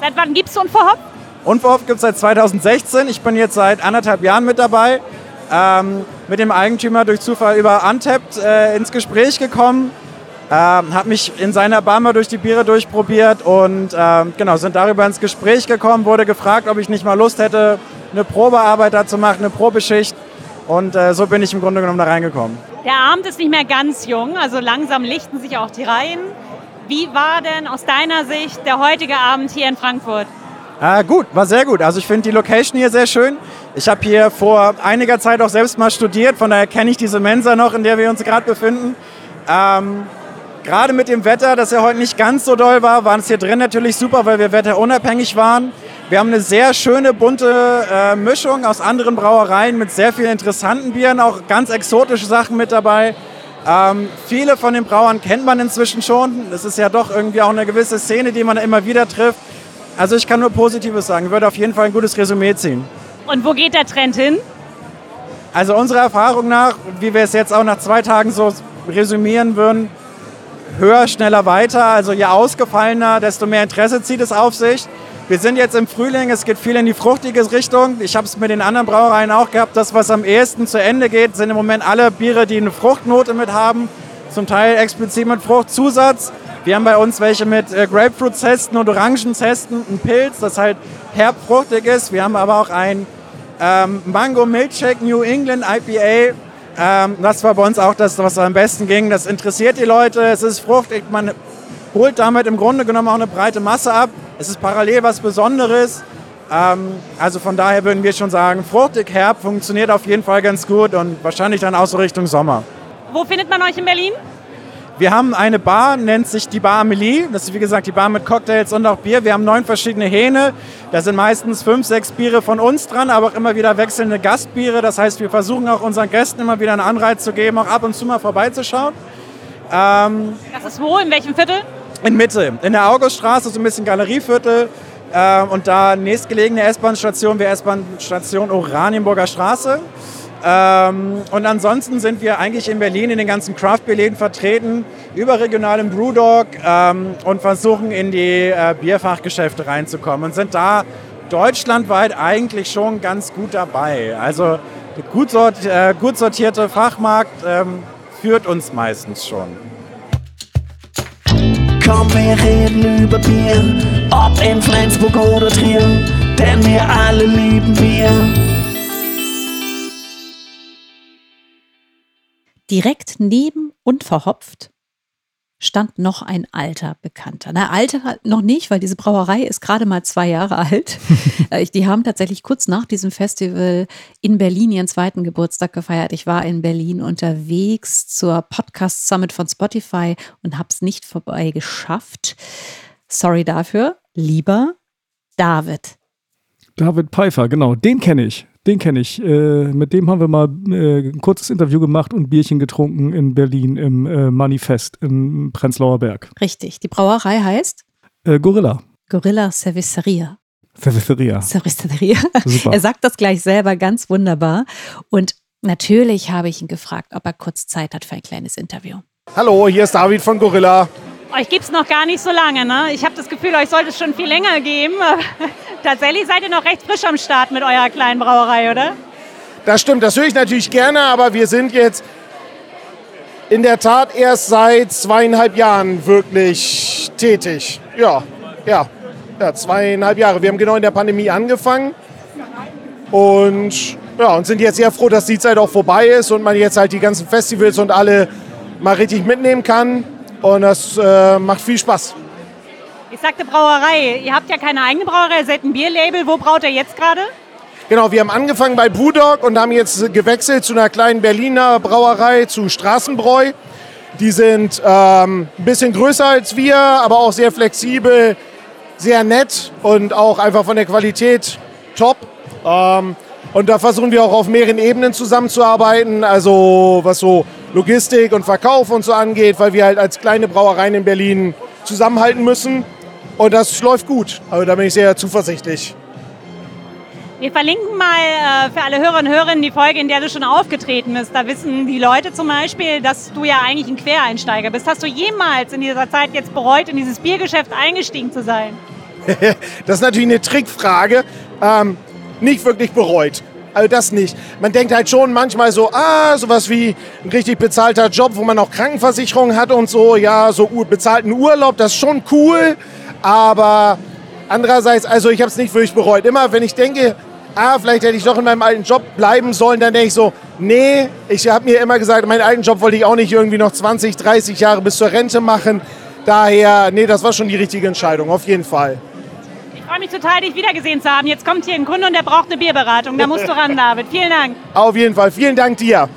Seit wann gibst du Unverhopft? Unverhofft gibt es seit 2016. Ich bin jetzt seit anderthalb Jahren mit dabei. Ähm, mit dem Eigentümer durch Zufall über Untapped äh, ins Gespräch gekommen. Ähm, habe mich in seiner Bar mal durch die Biere durchprobiert und ähm, genau, sind darüber ins Gespräch gekommen, wurde gefragt, ob ich nicht mal Lust hätte, eine Probearbeit da zu machen, eine Probeschicht. Und äh, so bin ich im Grunde genommen da reingekommen. Der Abend ist nicht mehr ganz jung, also langsam lichten sich auch die Reihen. Wie war denn aus deiner Sicht der heutige Abend hier in Frankfurt? Äh, gut, war sehr gut. Also ich finde die Location hier sehr schön. Ich habe hier vor einiger Zeit auch selbst mal studiert, von daher kenne ich diese Mensa noch, in der wir uns gerade befinden. Ähm, gerade mit dem Wetter, das ja heute nicht ganz so doll war, waren es hier drin natürlich super, weil wir wetterunabhängig waren. Wir haben eine sehr schöne, bunte äh, Mischung aus anderen Brauereien mit sehr vielen interessanten Bieren, auch ganz exotische Sachen mit dabei. Ähm, viele von den Brauern kennt man inzwischen schon. Es ist ja doch irgendwie auch eine gewisse Szene, die man immer wieder trifft. Also ich kann nur Positives sagen. Ich würde auf jeden Fall ein gutes Resümee ziehen. Und wo geht der Trend hin? Also unserer Erfahrung nach, wie wir es jetzt auch nach zwei Tagen so resümieren würden, höher, schneller, weiter. Also je ausgefallener, desto mehr Interesse zieht es auf sich. Wir sind jetzt im Frühling, es geht viel in die fruchtige Richtung. Ich habe es mit den anderen Brauereien auch gehabt. Das, was am ehesten zu Ende geht, sind im Moment alle Biere, die eine Fruchtnote mit haben. Zum Teil explizit mit Fruchtzusatz. Wir haben bei uns welche mit äh, Grapefruit-Zesten und Orangenzesten, ein Pilz, das halt herbfruchtig ist. Wir haben aber auch ein ähm, Mango Milkshake New England IPA, Ähm, das war bei uns auch das, was am besten ging. Das interessiert die Leute, es ist fruchtig, man holt damit im Grunde genommen auch eine breite Masse ab. Es ist parallel was Besonderes. Ähm, also von daher würden wir schon sagen, fruchtig, herb funktioniert auf jeden Fall ganz gut und wahrscheinlich dann auch so Richtung Sommer. Wo findet man euch in Berlin? Wir haben eine Bar, nennt sich die Bar Amelie. Das ist wie gesagt die Bar mit Cocktails und auch Bier. Wir haben neun verschiedene Hähne. Da sind meistens fünf, sechs Biere von uns dran, aber auch immer wieder wechselnde Gastbiere. Das heißt, wir versuchen auch unseren Gästen immer wieder einen Anreiz zu geben, auch ab und zu mal vorbeizuschauen. Ähm, das ist wo? In welchem Viertel? In Mitte, in der Auguststraße, so ein bisschen Galerieviertel. Äh, und da nächstgelegene S-Bahn-Station wäre S-Bahn-Station Oranienburger Straße. Ähm, und ansonsten sind wir eigentlich in Berlin in den ganzen Craft-Beer-Läden vertreten, überregional im Brewdog ähm, und versuchen in die äh, Bierfachgeschäfte reinzukommen und sind da deutschlandweit eigentlich schon ganz gut dabei. Also gut, sort, äh, gut sortierte Fachmarkt ähm, führt uns meistens schon. Komm, wir reden über Bier, ob in Flensburg oder Trier, denn wir alle lieben Bier. Direkt neben und verhopft stand noch ein alter Bekannter. Na, alter noch nicht, weil diese Brauerei ist gerade mal zwei Jahre alt. Äh, die haben tatsächlich kurz nach diesem Festival in Berlin ihren zweiten Geburtstag gefeiert. Ich war in Berlin unterwegs zur Podcast Summit von Spotify und habe es nicht vorbei geschafft. Sorry dafür. Lieber David. David Pfeiffer, genau, den kenne ich. Den kenne ich. Äh, mit dem haben wir mal äh, ein kurzes Interview gemacht und Bierchen getrunken in Berlin im äh, Manifest im Prenzlauer Berg. Richtig. Die Brauerei heißt? Äh, Gorilla. Gorilla Cerveceria. Cerveceria. Cerveceria. Super. Er sagt das gleich selber ganz wunderbar. Und natürlich habe ich ihn gefragt, ob er kurz Zeit hat für ein kleines Interview. Hallo, hier ist David von Gorilla. Euch gibt es noch gar nicht so lange, ne? Ich habe das Gefühl, euch sollte es schon viel länger geben. Tatsächlich seid ihr noch recht frisch am Start mit eurer kleinen Brauerei, oder? Das stimmt, das höre ich natürlich gerne, aber wir sind jetzt in der Tat erst seit zweieinhalb Jahren wirklich tätig. Ja, ja, ja, zweieinhalb Jahre. Wir haben genau in der Pandemie angefangen und, ja, und sind jetzt sehr froh, dass die Zeit auch vorbei ist und man jetzt halt die ganzen Festivals und alle mal richtig mitnehmen kann. Und das äh, macht viel Spaß. Ich sagte Brauerei. Ihr habt ja keine eigene Brauerei, ihr seid ein Bierlabel. Wo braut ihr jetzt gerade? Genau, wir haben angefangen bei Brewdog und haben jetzt gewechselt zu einer kleinen Berliner Brauerei, zu Straßenbräu. Die sind ähm, ein bisschen größer als wir, aber auch sehr flexibel, sehr nett und auch einfach von der Qualität top. Ähm, und da versuchen wir auch auf mehreren Ebenen zusammenzuarbeiten, also was so Logistik und Verkauf und so angeht, weil wir halt als kleine Brauereien in Berlin zusammenhalten müssen. Und das läuft gut. Also da bin ich sehr zuversichtlich. Wir verlinken mal äh, für alle Hörerinnen und Hörer die Folge, in der du schon aufgetreten bist. Da wissen die Leute zum Beispiel, dass du ja eigentlich ein Quereinsteiger bist. Hast du jemals in dieser Zeit jetzt bereut, in dieses Biergeschäft eingestiegen zu sein? das ist natürlich eine Trickfrage. Ähm, nicht wirklich bereut. Also das nicht. Man denkt halt schon manchmal so, ah, sowas wie ein richtig bezahlter Job, wo man auch Krankenversicherung hat und so, ja, so bezahlten Urlaub, das ist schon cool. Aber andererseits, also ich habe es nicht wirklich bereut. Immer wenn ich denke, ah, vielleicht hätte ich doch in meinem alten Job bleiben sollen, dann denke ich so, nee, ich habe mir immer gesagt, meinen alten Job wollte ich auch nicht irgendwie noch 20, 30 Jahre bis zur Rente machen. Daher, nee, das war schon die richtige Entscheidung, auf jeden Fall. Ich freue mich total, dich wiedergesehen zu haben. Jetzt kommt hier ein Kunde und der braucht eine Bierberatung. Da musst du ran, David. Vielen Dank. Auf jeden Fall. Vielen Dank dir.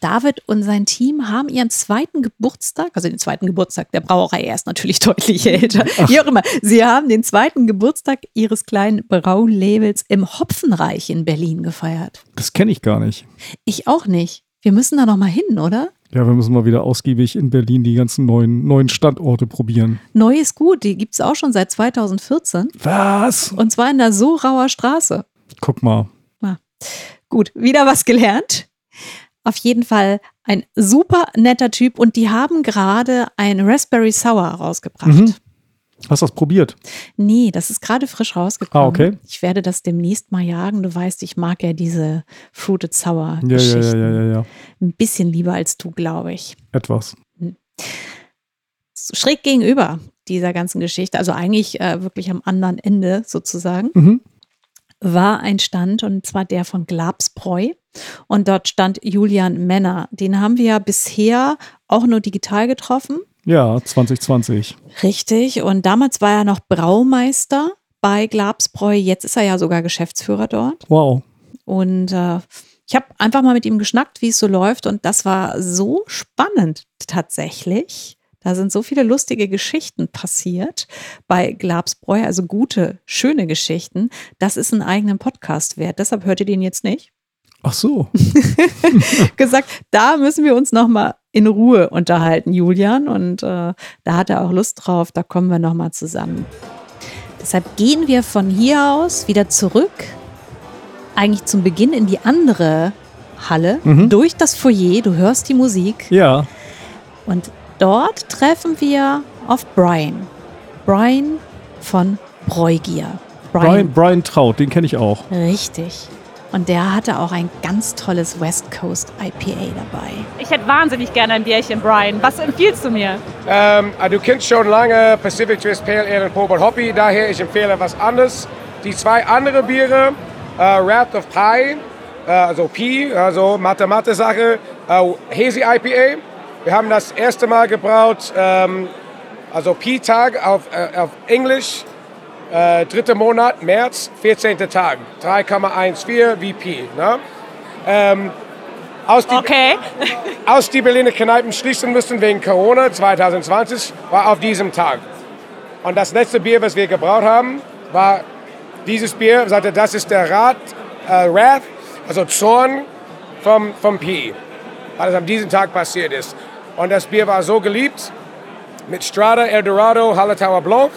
David und sein Team haben ihren zweiten Geburtstag, also den zweiten Geburtstag der Brauerei, er ist natürlich deutlich älter, Ach. wie auch immer. Sie haben den zweiten Geburtstag ihres kleinen Braulabels im Hopfenreich in Berlin gefeiert. Das kenne ich gar nicht. Ich auch nicht. Wir müssen da noch mal hin, oder? Ja, wir müssen mal wieder ausgiebig in Berlin die ganzen neuen, neuen Standorte probieren. Neu ist gut, die gibt es auch schon seit 2014. Was? Und zwar in der Sorauer Straße. Guck mal. Ah. Gut, wieder was gelernt auf jeden Fall ein super netter Typ und die haben gerade ein Raspberry Sour rausgebracht. Mhm. Hast du das probiert? Nee, das ist gerade frisch rausgekommen. Ah, okay. Ich werde das demnächst mal jagen. Du weißt, ich mag ja diese Fruited Sour ja, Geschichten. Ja, ja, ja, ja, Ein bisschen lieber als du, glaube ich. Etwas. Hm. schräg gegenüber dieser ganzen Geschichte, also eigentlich äh, wirklich am anderen Ende sozusagen, Mhm. war ein Stand und zwar der von Glabsbräu. Und dort stand Julian Männer. Den haben wir ja bisher auch nur digital getroffen. Ja, 2020. Richtig. Und damals war er noch Braumeister bei Glabsbräu. Jetzt ist er ja sogar Geschäftsführer dort. Wow. Und äh, ich habe einfach mal mit ihm geschnackt, wie es so läuft. Und das war so spannend tatsächlich. Da sind so viele lustige Geschichten passiert bei Glabsbräu, also gute, schöne Geschichten. Das ist einen eigenen Podcast wert. Deshalb hört ihr den jetzt nicht. Ach so. gesagt, da müssen wir uns noch mal in Ruhe unterhalten, Julian. Und äh, da hat er auch Lust drauf. Da kommen wir noch mal zusammen. Deshalb gehen wir von hier aus wieder zurück, eigentlich zum Beginn in die andere Halle, Mhm. durch das Foyer. Du hörst die Musik. Ja. Und dort treffen wir auf Brian. Brian von Bräugier. Brian, Brian Traut, den kenne ich auch. Richtig. Und der hatte auch ein ganz tolles West Coast IPA dabei. Ich hätte wahnsinnig gerne ein Bierchen, Brian. Was empfiehlst du mir? Ähm, du kennst schon lange Pacific Twist Pale Ale und Pobot Hoppy, daher ich empfehle was anderes. Die zwei andere Biere, äh, Wrath of Pi, äh, also Pi, also Mathe-Mathe-Sache, äh, Hazy IPA. Wir haben das erste Mal gebraut, ähm, also Pi-Tag auf, äh, auf Englisch, äh, dritter Monat, März, 14. Tag, 3,14 VP. Ne? Ähm, aus die, okay. aus die Berliner Kneipen schließen müssen wegen Corona 2020, war auf diesem Tag. Und das letzte Bier, was wir gebraut haben, war dieses Bier, sagte, das ist der Rat, äh, Wrath, also Zorn vom, vom Pi, weil es an diesem Tag passiert ist. Und das Bier war so geliebt, mit Strada, Eldorado, Hallertauer Blanc,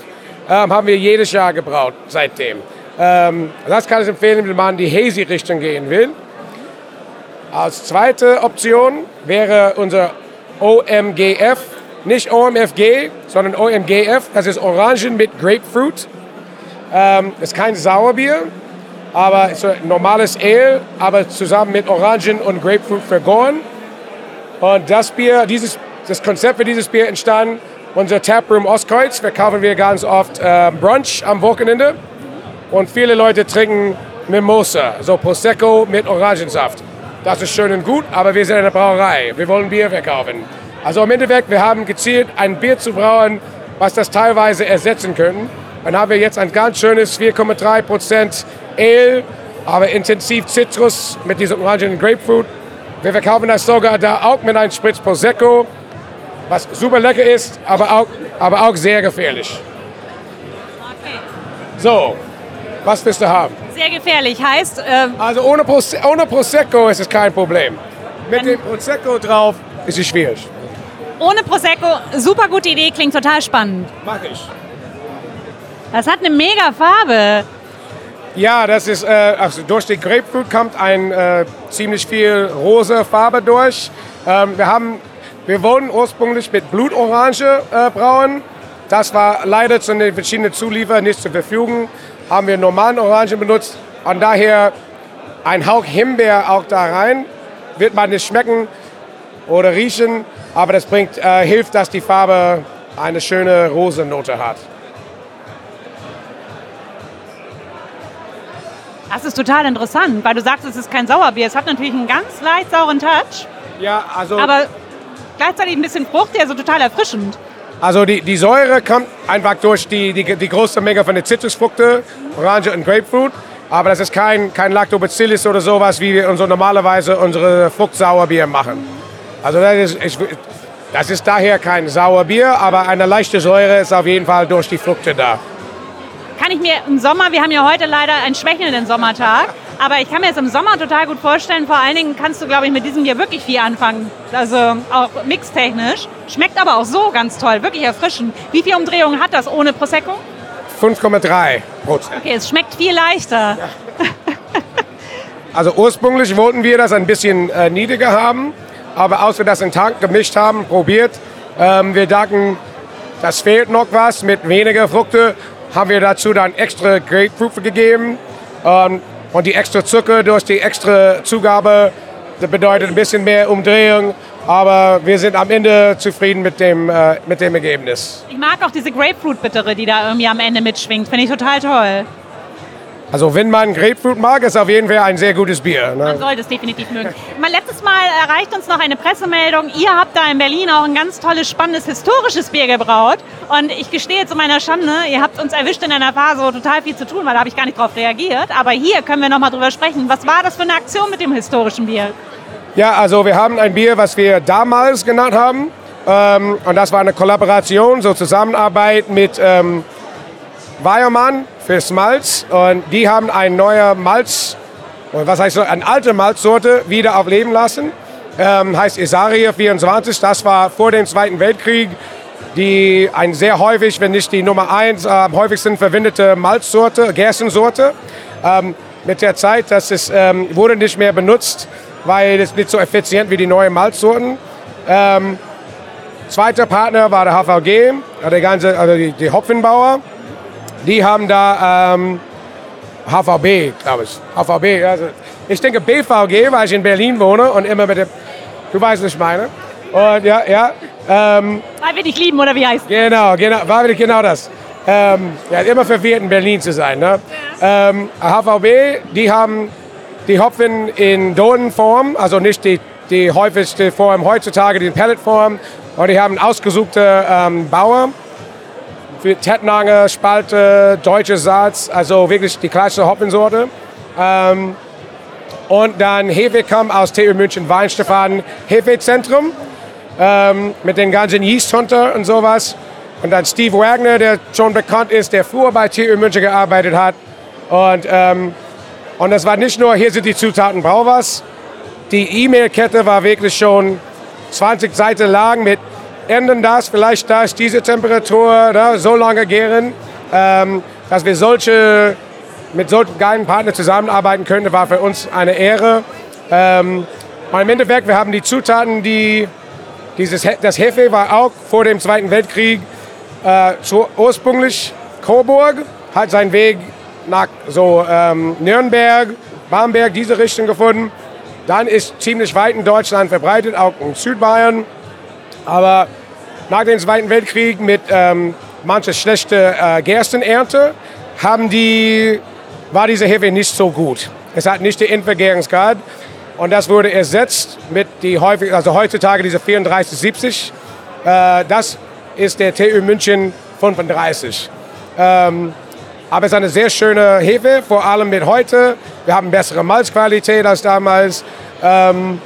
ähm, haben wir jedes Jahr gebraut seitdem. Ähm, das kann ich empfehlen, wenn man in die Hazy-Richtung gehen will. Als zweite Option wäre unser OMGF, nicht OMFG, sondern OMGF. Das ist Orangen mit Grapefruit. Ähm, ist kein Sauerbier, aber ist ein normales Ale, aber zusammen mit Orangen und Grapefruit vergoren. Und das Bier, dieses, das Konzept für dieses Bier entstand unser Taproom Ostkreuz. Verkaufen wir ganz oft äh, Brunch am Wochenende. Und viele Leute trinken Mimosa, so Prosecco mit Orangensaft. Das ist schön und gut, aber wir sind eine Brauerei. Wir wollen Bier verkaufen. Also im Endeffekt, wir haben gezielt, ein Bier zu brauen, was das teilweise ersetzen können. Dann haben wir jetzt ein ganz schönes 4,3% Ale, aber intensiv Zitrus mit diesem Orangen und Grapefruit. Wir verkaufen das sogar da auch mit einem Spritz Prosecco, was super lecker ist, aber auch, aber auch sehr gefährlich. So, was willst du haben? Sehr gefährlich. Heißt, ähm, Also ohne, Prose ohne Prosecco ist es kein Problem. Mit dem Prosecco drauf ist es schwierig. ohne Prosecco, super gute Idee, klingt total spannend. Mach ich. Das hat eine mega Farbe. Ja, das ist, äh, also durch die Grapefruit kommt ein äh, ziemlich viel rosa Farbe durch. Ähm, wir, haben, wir wollten ursprünglich mit Blutorange äh, brauen. Das war leider zu den verschiedenen Zulieferern nicht zur Verfügung. Haben wir normalen Orangen benutzt. Und daher ein Hauch Himbeer auch da rein. Wird man nicht schmecken oder riechen, aber das bringt, äh, hilft, dass die Farbe eine schöne Rosennote hat. Das ist total interessant, weil du sagst, es ist kein Sauerbier. Es hat natürlich einen ganz leicht sauren Touch, Ja, also aber gleichzeitig ein bisschen fruchtig, also total erfrischend. Also die, die Säure kommt einfach durch die, die, die große Menge von den Zitrusfrukten, Orange und Grapefruit. Aber das ist kein, kein Lactobacillus oder sowas, wie wir unser, normalerweise unsere Fruchtsauerbier machen. Also das ist, ich, das ist daher kein Sauerbier, aber eine leichte Säure ist auf jeden Fall durch die Frukte da. Kann ich mir im Sommer, wir haben ja heute leider einen schwächelnden Sommertag, aber ich kann mir es im Sommer total gut vorstellen. Vor allen Dingen kannst du, glaube ich, mit diesem Bier wirklich viel anfangen. Also auch mixtechnisch. Schmeckt aber auch so ganz toll, wirklich erfrischend. Wie viele Umdrehungen hat das ohne Prosecco? 5,3 Prozent. Okay, es schmeckt viel leichter. Also ursprünglich wollten wir das ein bisschen äh, niedriger haben, aber als wir das in Tank gemischt haben, probiert, ähm, wir dachten, das fehlt noch was mit weniger Frukte, haben wir dazu dann extra Grapefruit gegeben ähm, und die extra Zucker durch die extra Zugabe, das bedeutet ein bisschen mehr Umdrehung Aber wir sind am Ende zufrieden mit dem, äh, mit dem Ergebnis. Ich mag auch diese Grapefruit-Bittere, die da irgendwie am Ende mitschwingt. Finde ich total toll. Also wenn man Grapefruit mag, ist auf jeden Fall ein sehr gutes Bier. Ne? Man sollte es definitiv mögen. Mal letztes Mal erreicht uns noch eine Pressemeldung. Ihr habt da in Berlin auch ein ganz tolles, spannendes, historisches Bier gebraut. Und ich gestehe zu meiner Schande, ihr habt uns erwischt in einer Phase, wo total viel zu tun war. Da habe ich gar nicht drauf reagiert. Aber hier können wir noch mal drüber sprechen. Was war das für eine Aktion mit dem historischen Bier? Ja, also wir haben ein Bier, was wir damals genannt haben. Ähm, und das war eine Kollaboration, so Zusammenarbeit mit ähm, Weiermann fürs Malz. Und die haben ein neuer Malz, was heißt so, eine alte Malzsorte wieder aufleben lassen. Ähm, heißt Isaria 24. Das war vor dem Zweiten Weltkrieg die ein sehr häufig, wenn nicht die Nummer eins, äh, am häufigsten verwendete Malzsorte, Gerstensorte. Ähm, mit der Zeit, das ist, ähm, wurde nicht mehr benutzt, weil es nicht so effizient wie die neuen Malzsorten. Ähm, zweiter Partner war der HVG, der ganze, also die, die Hopfenbauer. Die haben da ähm, HVB, glaube ich. HVB, also ich denke BVG, weil ich in Berlin wohne und immer mit dem, du weißt, was ich meine. Und ja, ja. Ähm, Weil wir dich lieben, oder wie heißt Genau, genau, war wirklich genau das. Ähm, ja, immer verwirrt in Berlin zu sein. Ne? Ähm, HVB, die haben die Hopfen in Donenform, also nicht die, die häufigste Form heutzutage, die Pelletform. Und die haben ausgesuchte ähm, Bauer für Tettnanger, Spalte, Deutsche Salz, also wirklich die kleinste Hopfensorte. Ähm, und dann Hefe kam aus TU München Weinstefan Hefezentrum ähm, mit den ganzen Yeast Hunter und sowas. Und dann Steve Wagner, der schon bekannt ist, der früher bei TU München gearbeitet hat. Und, ähm, und das war nicht nur, hier sind die Zutaten, brauch was. Die E-Mail-Kette war wirklich schon 20 Seiten lang mit ändern das, vielleicht das, diese Temperatur, da, so lange gären. Ähm, dass wir solche, mit solchen geilen Partnern zusammenarbeiten können, war für uns eine Ehre. Ähm, und im Endeffekt, wir haben die Zutaten, die dieses, das Hefe war auch vor dem Zweiten Weltkrieg äh, zu, ursprünglich Coburg, hat seinen Weg nach so ähm, Nürnberg, Bamberg, diese Richtung gefunden. Dann ist ziemlich weit in Deutschland verbreitet, auch in Südbayern. Aber nach dem Zweiten Weltkrieg mit ähm, mancher schlechte äh, Gerstenernte haben die, war diese Hefe nicht so gut. Es hat nicht die Endvergärungsgrad. Und das wurde ersetzt mit die häufig, also heutzutage diese 3470. Äh, das ist der TU München 35. Ähm, aber es ist eine sehr schöne Hefe, vor allem mit heute. Wir haben bessere Malzqualität als damals. Ähm,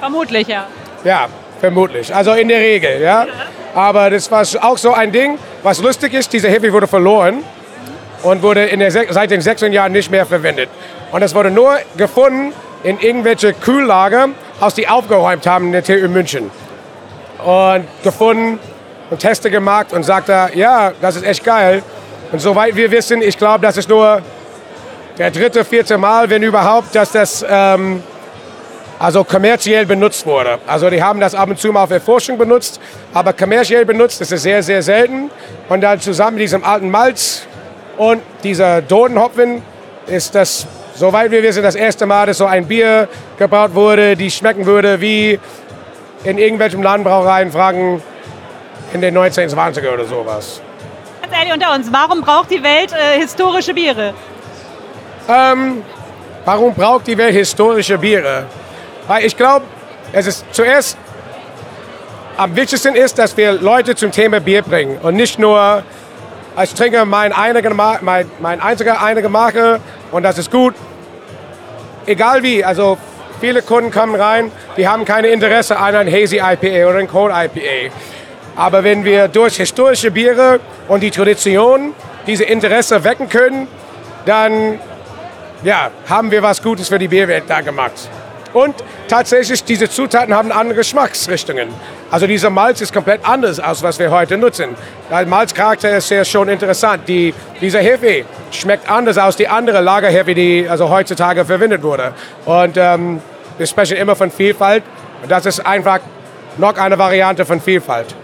Vermutlich, ja. ja, vermutlich. Also in der Regel, ja. Aber das war auch so ein Ding, was lustig ist, diese Hefe wurde verloren und wurde in der, seit den 16 Jahren nicht mehr verwendet. Und es wurde nur gefunden in irgendwelche Kühllager, aus die aufgeräumt haben in der TU München. Und gefunden und Teste gemacht und sagte, ja, das ist echt geil. Und soweit wir wissen, ich glaube, das ist nur der dritte, vierte Mal, wenn überhaupt, dass das ähm, also kommerziell benutzt wurde. Also die haben das ab und zu mal für Forschung benutzt, aber kommerziell benutzt ist sehr, sehr selten. Und dann zusammen mit diesem alten Malz und dieser Dodenhopfen ist das, soweit wir wissen, das erste Mal, dass so ein Bier gebraut wurde, die schmecken würde wie in irgendwelchen Ladenbrauereien Franken in den 1920er oder sowas. Ganz ehrlich unter uns, warum braucht die Welt äh, historische Biere? Ähm, warum braucht die Welt historische Biere? Weil ich glaube, es ist zuerst am wichtigsten ist, dass wir Leute zum Thema Bier bringen und nicht nur, ich trinke mein, einige, mein, mein einziger einige Marke und das ist gut. Egal wie, also viele Kunden kommen rein, die haben keine Interesse an einem Hazy IPA oder einem Cold IPA. Aber wenn wir durch historische Biere und die Tradition diese Interesse wecken können, dann ja, haben wir was Gutes für die Bierwelt da gemacht. Und tatsächlich, diese Zutaten haben andere Geschmacksrichtungen. Also dieser Malz ist komplett anders, als was wir heute nutzen. Der Malzcharakter ist sehr schon interessant. Die, dieser Hefe schmeckt anders als die andere Lagerhefe, die also heutzutage verwendet wurde. Und ähm, wir sprechen immer von Vielfalt. Und das ist einfach noch eine Variante von Vielfalt.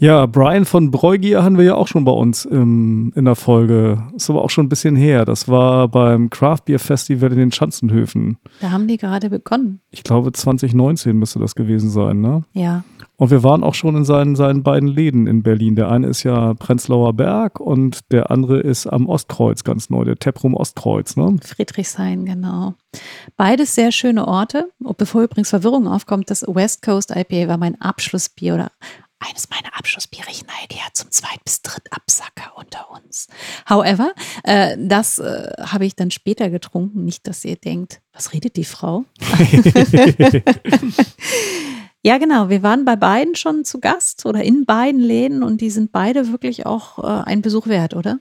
Ja, Brian von Breugier haben wir ja auch schon bei uns im, in der Folge. Ist aber auch schon ein bisschen her. Das war beim Craft Beer Festival in den Schanzenhöfen. Da haben die gerade begonnen. Ich glaube 2019 müsste das gewesen sein, ne? Ja. Und wir waren auch schon in seinen, seinen beiden Läden in Berlin. Der eine ist ja Prenzlauer Berg und der andere ist am Ostkreuz ganz neu, der Teprum Ostkreuz, ne? Friedrichshain, genau. Beides sehr schöne Orte. Und bevor übrigens Verwirrung aufkommt, das West Coast IPA war mein Abschlussbier oder eines meiner Abschlussbiere. Ich neige ja zum Zweit- bis Drittabsacker unter uns. However, äh, das äh, habe ich dann später getrunken. Nicht, dass ihr denkt, was redet die Frau? ja, genau. Wir waren bei beiden schon zu Gast oder in beiden Läden und die sind beide wirklich auch äh, ein Besuch wert, oder?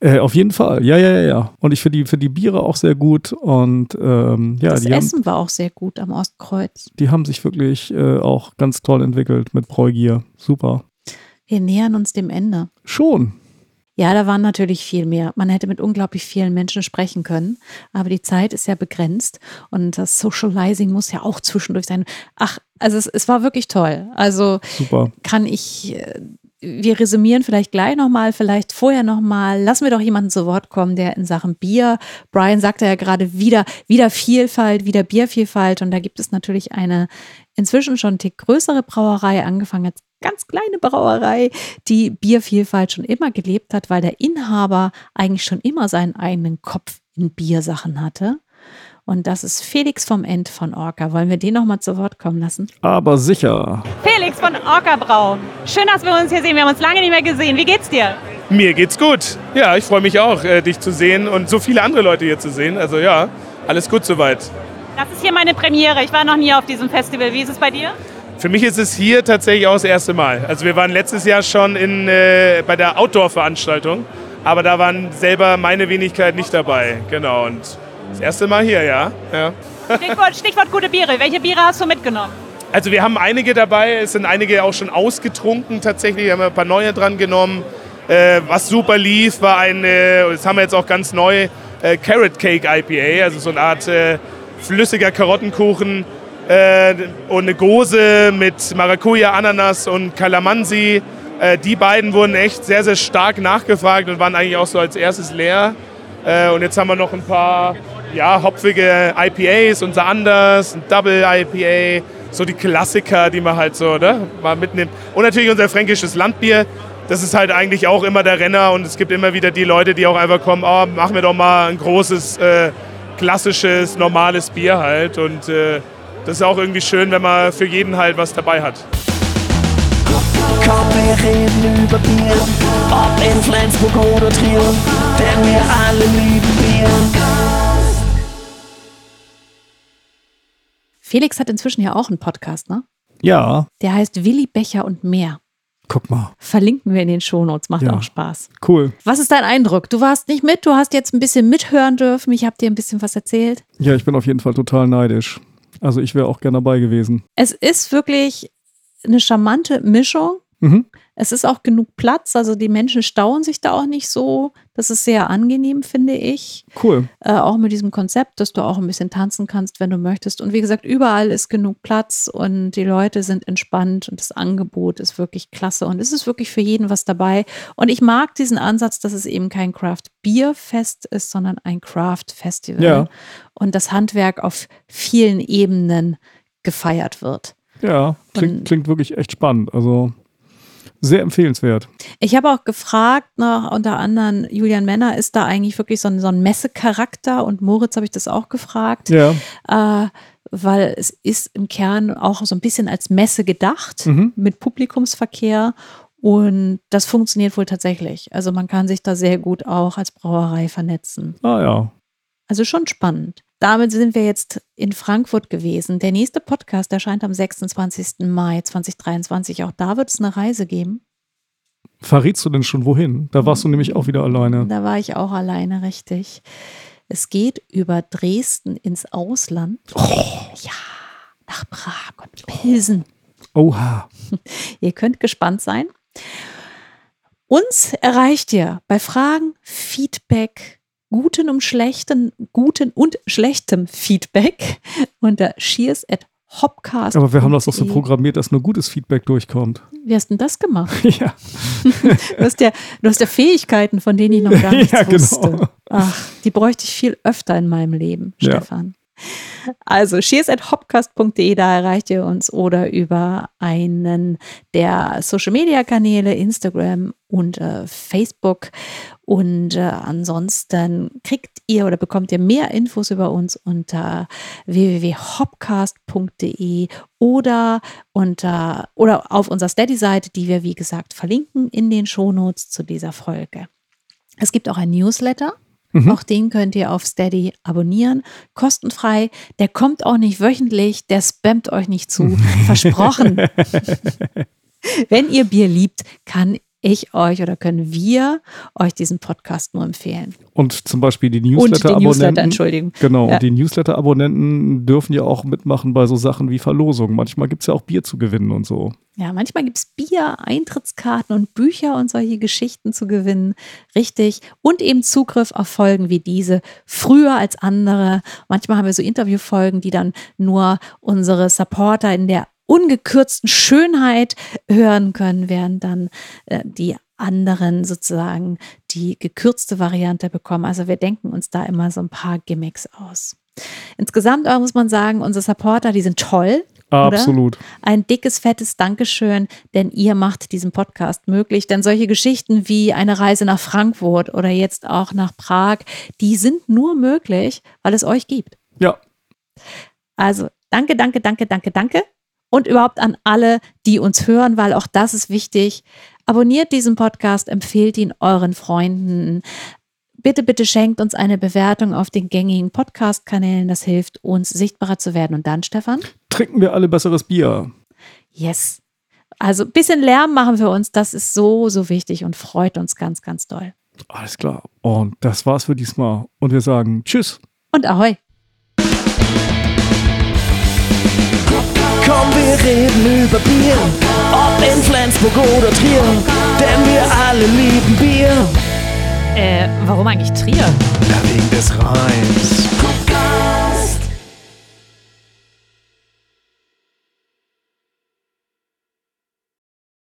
Äh, auf jeden Fall, ja, ja, ja, ja. Und ich finde die, find die Biere auch sehr gut und ähm, ja, das Essen haben, war auch sehr gut am Ostkreuz. die haben sich wirklich äh, auch ganz toll entwickelt mit Bräugier. Super. Wir nähern uns dem Ende. Schon. Ja, da waren natürlich viel mehr. Man hätte mit unglaublich vielen Menschen sprechen können, aber die Zeit ist ja begrenzt und das Socializing muss ja auch zwischendurch sein. Ach, also es, es war wirklich toll. Also Super. kann ich, äh, wir resümieren vielleicht gleich nochmal, vielleicht vorher nochmal. Lassen wir doch jemanden zu Wort kommen, der in Sachen Bier, Brian sagte ja gerade wieder, wieder Vielfalt, wieder Biervielfalt und da gibt es natürlich eine inzwischen schon Tick größere Brauerei, angefangen als ganz kleine Brauerei, die Biervielfalt schon immer gelebt hat, weil der Inhaber eigentlich schon immer seinen eigenen Kopf in Biersachen hatte. Und das ist Felix vom End von Orca. Wollen wir den nochmal zu Wort kommen lassen? Aber sicher. Felix von Orca Brau. Schön, dass wir uns hier sehen. Wir haben uns lange nicht mehr gesehen. Wie geht's dir? Mir geht's gut. Ja, ich freue mich auch, äh, dich zu sehen und so viele andere Leute hier zu sehen. Also ja, alles gut soweit. Das ist hier meine Premiere. Ich war noch nie auf diesem Festival. Wie ist es bei dir? Für mich ist es hier tatsächlich auch das erste Mal. Also wir waren letztes Jahr schon in, äh, bei der Outdoor-Veranstaltung, aber da waren selber meine Wenigkeit nicht dabei. Genau, und das erste Mal hier, ja. ja. Stichwort, Stichwort gute Biere. Welche Biere hast du mitgenommen? Also wir haben einige dabei, es sind einige auch schon ausgetrunken tatsächlich, wir haben ein paar neue dran genommen. Äh, was super lief, war ein, äh, das haben wir jetzt auch ganz neu, äh, Carrot Cake IPA, also so eine Art äh, flüssiger Karottenkuchen äh, und eine Gose mit Maracuja, Ananas und Calamansi. Äh, die beiden wurden echt sehr, sehr stark nachgefragt und waren eigentlich auch so als erstes leer. Und jetzt haben wir noch ein paar ja, hopfige IPAs, unser Anders, ein Double IPA, so die Klassiker, die man halt so ne, mal mitnimmt. Und natürlich unser fränkisches Landbier. Das ist halt eigentlich auch immer der Renner und es gibt immer wieder die Leute, die auch einfach kommen, oh, machen wir doch mal ein großes, äh, klassisches, normales Bier halt. Und äh, das ist auch irgendwie schön, wenn man für jeden halt was dabei hat. Komm, wir reden über Bier, ob in Flensburg oder Trier, denn wir alle lieben Bier. Felix hat inzwischen ja auch einen Podcast, ne? Ja, Der heißt Willi Becher und mehr. guck mal. Verlinken wir in den Shownotes, macht Ja. auch Spaß. Cool. Was ist dein Eindruck? Du warst nicht mit, du hast jetzt ein bisschen mithören dürfen. Ich habe dir ein bisschen was erzählt. Ja, ich bin auf jeden Fall total neidisch. Also ich wäre auch gerne dabei gewesen. Es ist wirklich eine charmante Mischung. Mhm. Es ist auch genug Platz, also die Menschen stauen sich da auch nicht so. Das ist sehr angenehm, finde ich. Cool. Äh, auch mit diesem Konzept, dass du auch ein bisschen tanzen kannst, wenn du möchtest. Und wie gesagt, überall ist genug Platz und die Leute sind entspannt und das Angebot ist wirklich klasse. Und es ist wirklich für jeden was dabei. Und ich mag diesen Ansatz, dass es eben kein Craft-Bier-Fest ist, sondern ein Craft-Festival. Ja. Und das Handwerk auf vielen Ebenen gefeiert wird. Ja, klingt, klingt wirklich echt spannend. Also sehr empfehlenswert. Ich habe auch gefragt nach unter anderem Julian Männer, ist da eigentlich wirklich so ein, so ein Messecharakter? Und Moritz habe ich das auch gefragt. Ja. Äh, weil es ist im Kern auch so ein bisschen als Messe gedacht Mhm. mit Publikumsverkehr. Und das funktioniert wohl tatsächlich. Also man kann sich da sehr gut auch als Brauerei vernetzen. Ah ja. Also schon spannend. Damit sind wir jetzt in Frankfurt gewesen. Der nächste Podcast erscheint am 26. Mai 2023. Auch da wird es eine Reise geben. Verrätst du denn schon wohin? Da warst du nämlich auch wieder alleine. Da war ich auch alleine, richtig. Es geht über Dresden ins Ausland. Ja, nach Prag und Pilsen. Oha. Ihr könnt gespannt sein. Uns erreicht ihr bei Fragen, Feedback, guten und schlechten, guten und schlechtem Feedback unter shears at Hopcast. Aber wir haben das doch so programmiert, dass nur gutes Feedback durchkommt. Wie hast denn das gemacht? Ja. du, hast ja du hast ja Fähigkeiten, von denen ich noch gar nichts Ja, genau. wusste. Ach, die bräuchte ich viel öfter in meinem Leben. Stefan. Also cheers.hopcast.de, da erreicht ihr uns oder über einen der Social Media Kanäle, Instagram und äh, Facebook. Und äh, ansonsten kriegt ihr oder bekommt ihr mehr Infos über uns unter www.hopcast.de oder unter oder auf unserer Steady-Seite, die wir wie gesagt verlinken in den Shownotes zu dieser Folge. Es gibt auch ein Newsletter. Mhm. Auch den könnt ihr auf Steady abonnieren. Kostenfrei. Der kommt auch nicht wöchentlich. Der spammt euch nicht zu. Versprochen. Wenn ihr Bier liebt, kann ich euch oder können wir euch diesen Podcast nur empfehlen. Und zum Beispiel die Newsletter-Abonnenten. Newsletter, Entschuldigung. Genau, Ja. und die Newsletter-Abonnenten dürfen ja auch mitmachen bei so Sachen wie Verlosungen. Manchmal gibt es ja auch Bier zu gewinnen und so. Ja, manchmal gibt es Bier, Eintrittskarten und Bücher und solche Geschichten zu gewinnen. Richtig. Und eben Zugriff auf Folgen wie diese. Früher als andere. Manchmal haben wir so Interviewfolgen, die dann nur unsere Supporter in der ungekürzten Schönheit hören können, während dann äh, die anderen sozusagen die gekürzte Variante bekommen. Also wir denken uns da immer so ein paar Gimmicks aus. Insgesamt aber muss man sagen, unsere Supporter, die sind toll. Oder? Absolut. Ein dickes, fettes Dankeschön, denn ihr macht diesen Podcast möglich. Denn solche Geschichten wie eine Reise nach Frankfurt oder jetzt auch nach Prag, die sind nur möglich, weil es euch gibt. Ja. Also danke, danke, danke, danke, danke. Und überhaupt an alle, die uns hören, weil auch das ist wichtig. Abonniert diesen Podcast, empfehlt ihn euren Freunden. Bitte, bitte schenkt uns eine Bewertung auf den gängigen Podcast-Kanälen. Das hilft uns, sichtbarer zu werden. Und dann, Stefan? Trinken wir alle besseres Bier. Yes. Also ein bisschen Lärm machen für uns, das ist so, so wichtig und freut uns ganz, ganz doll. Alles klar. Und das war's für diesmal. Und wir sagen Tschüss. Und ahoi. Komm, wir reden über Bier, ob in Flensburg oder Trier, denn wir alle lieben Bier. Äh, warum eigentlich Trier? Na, wegen des Reims.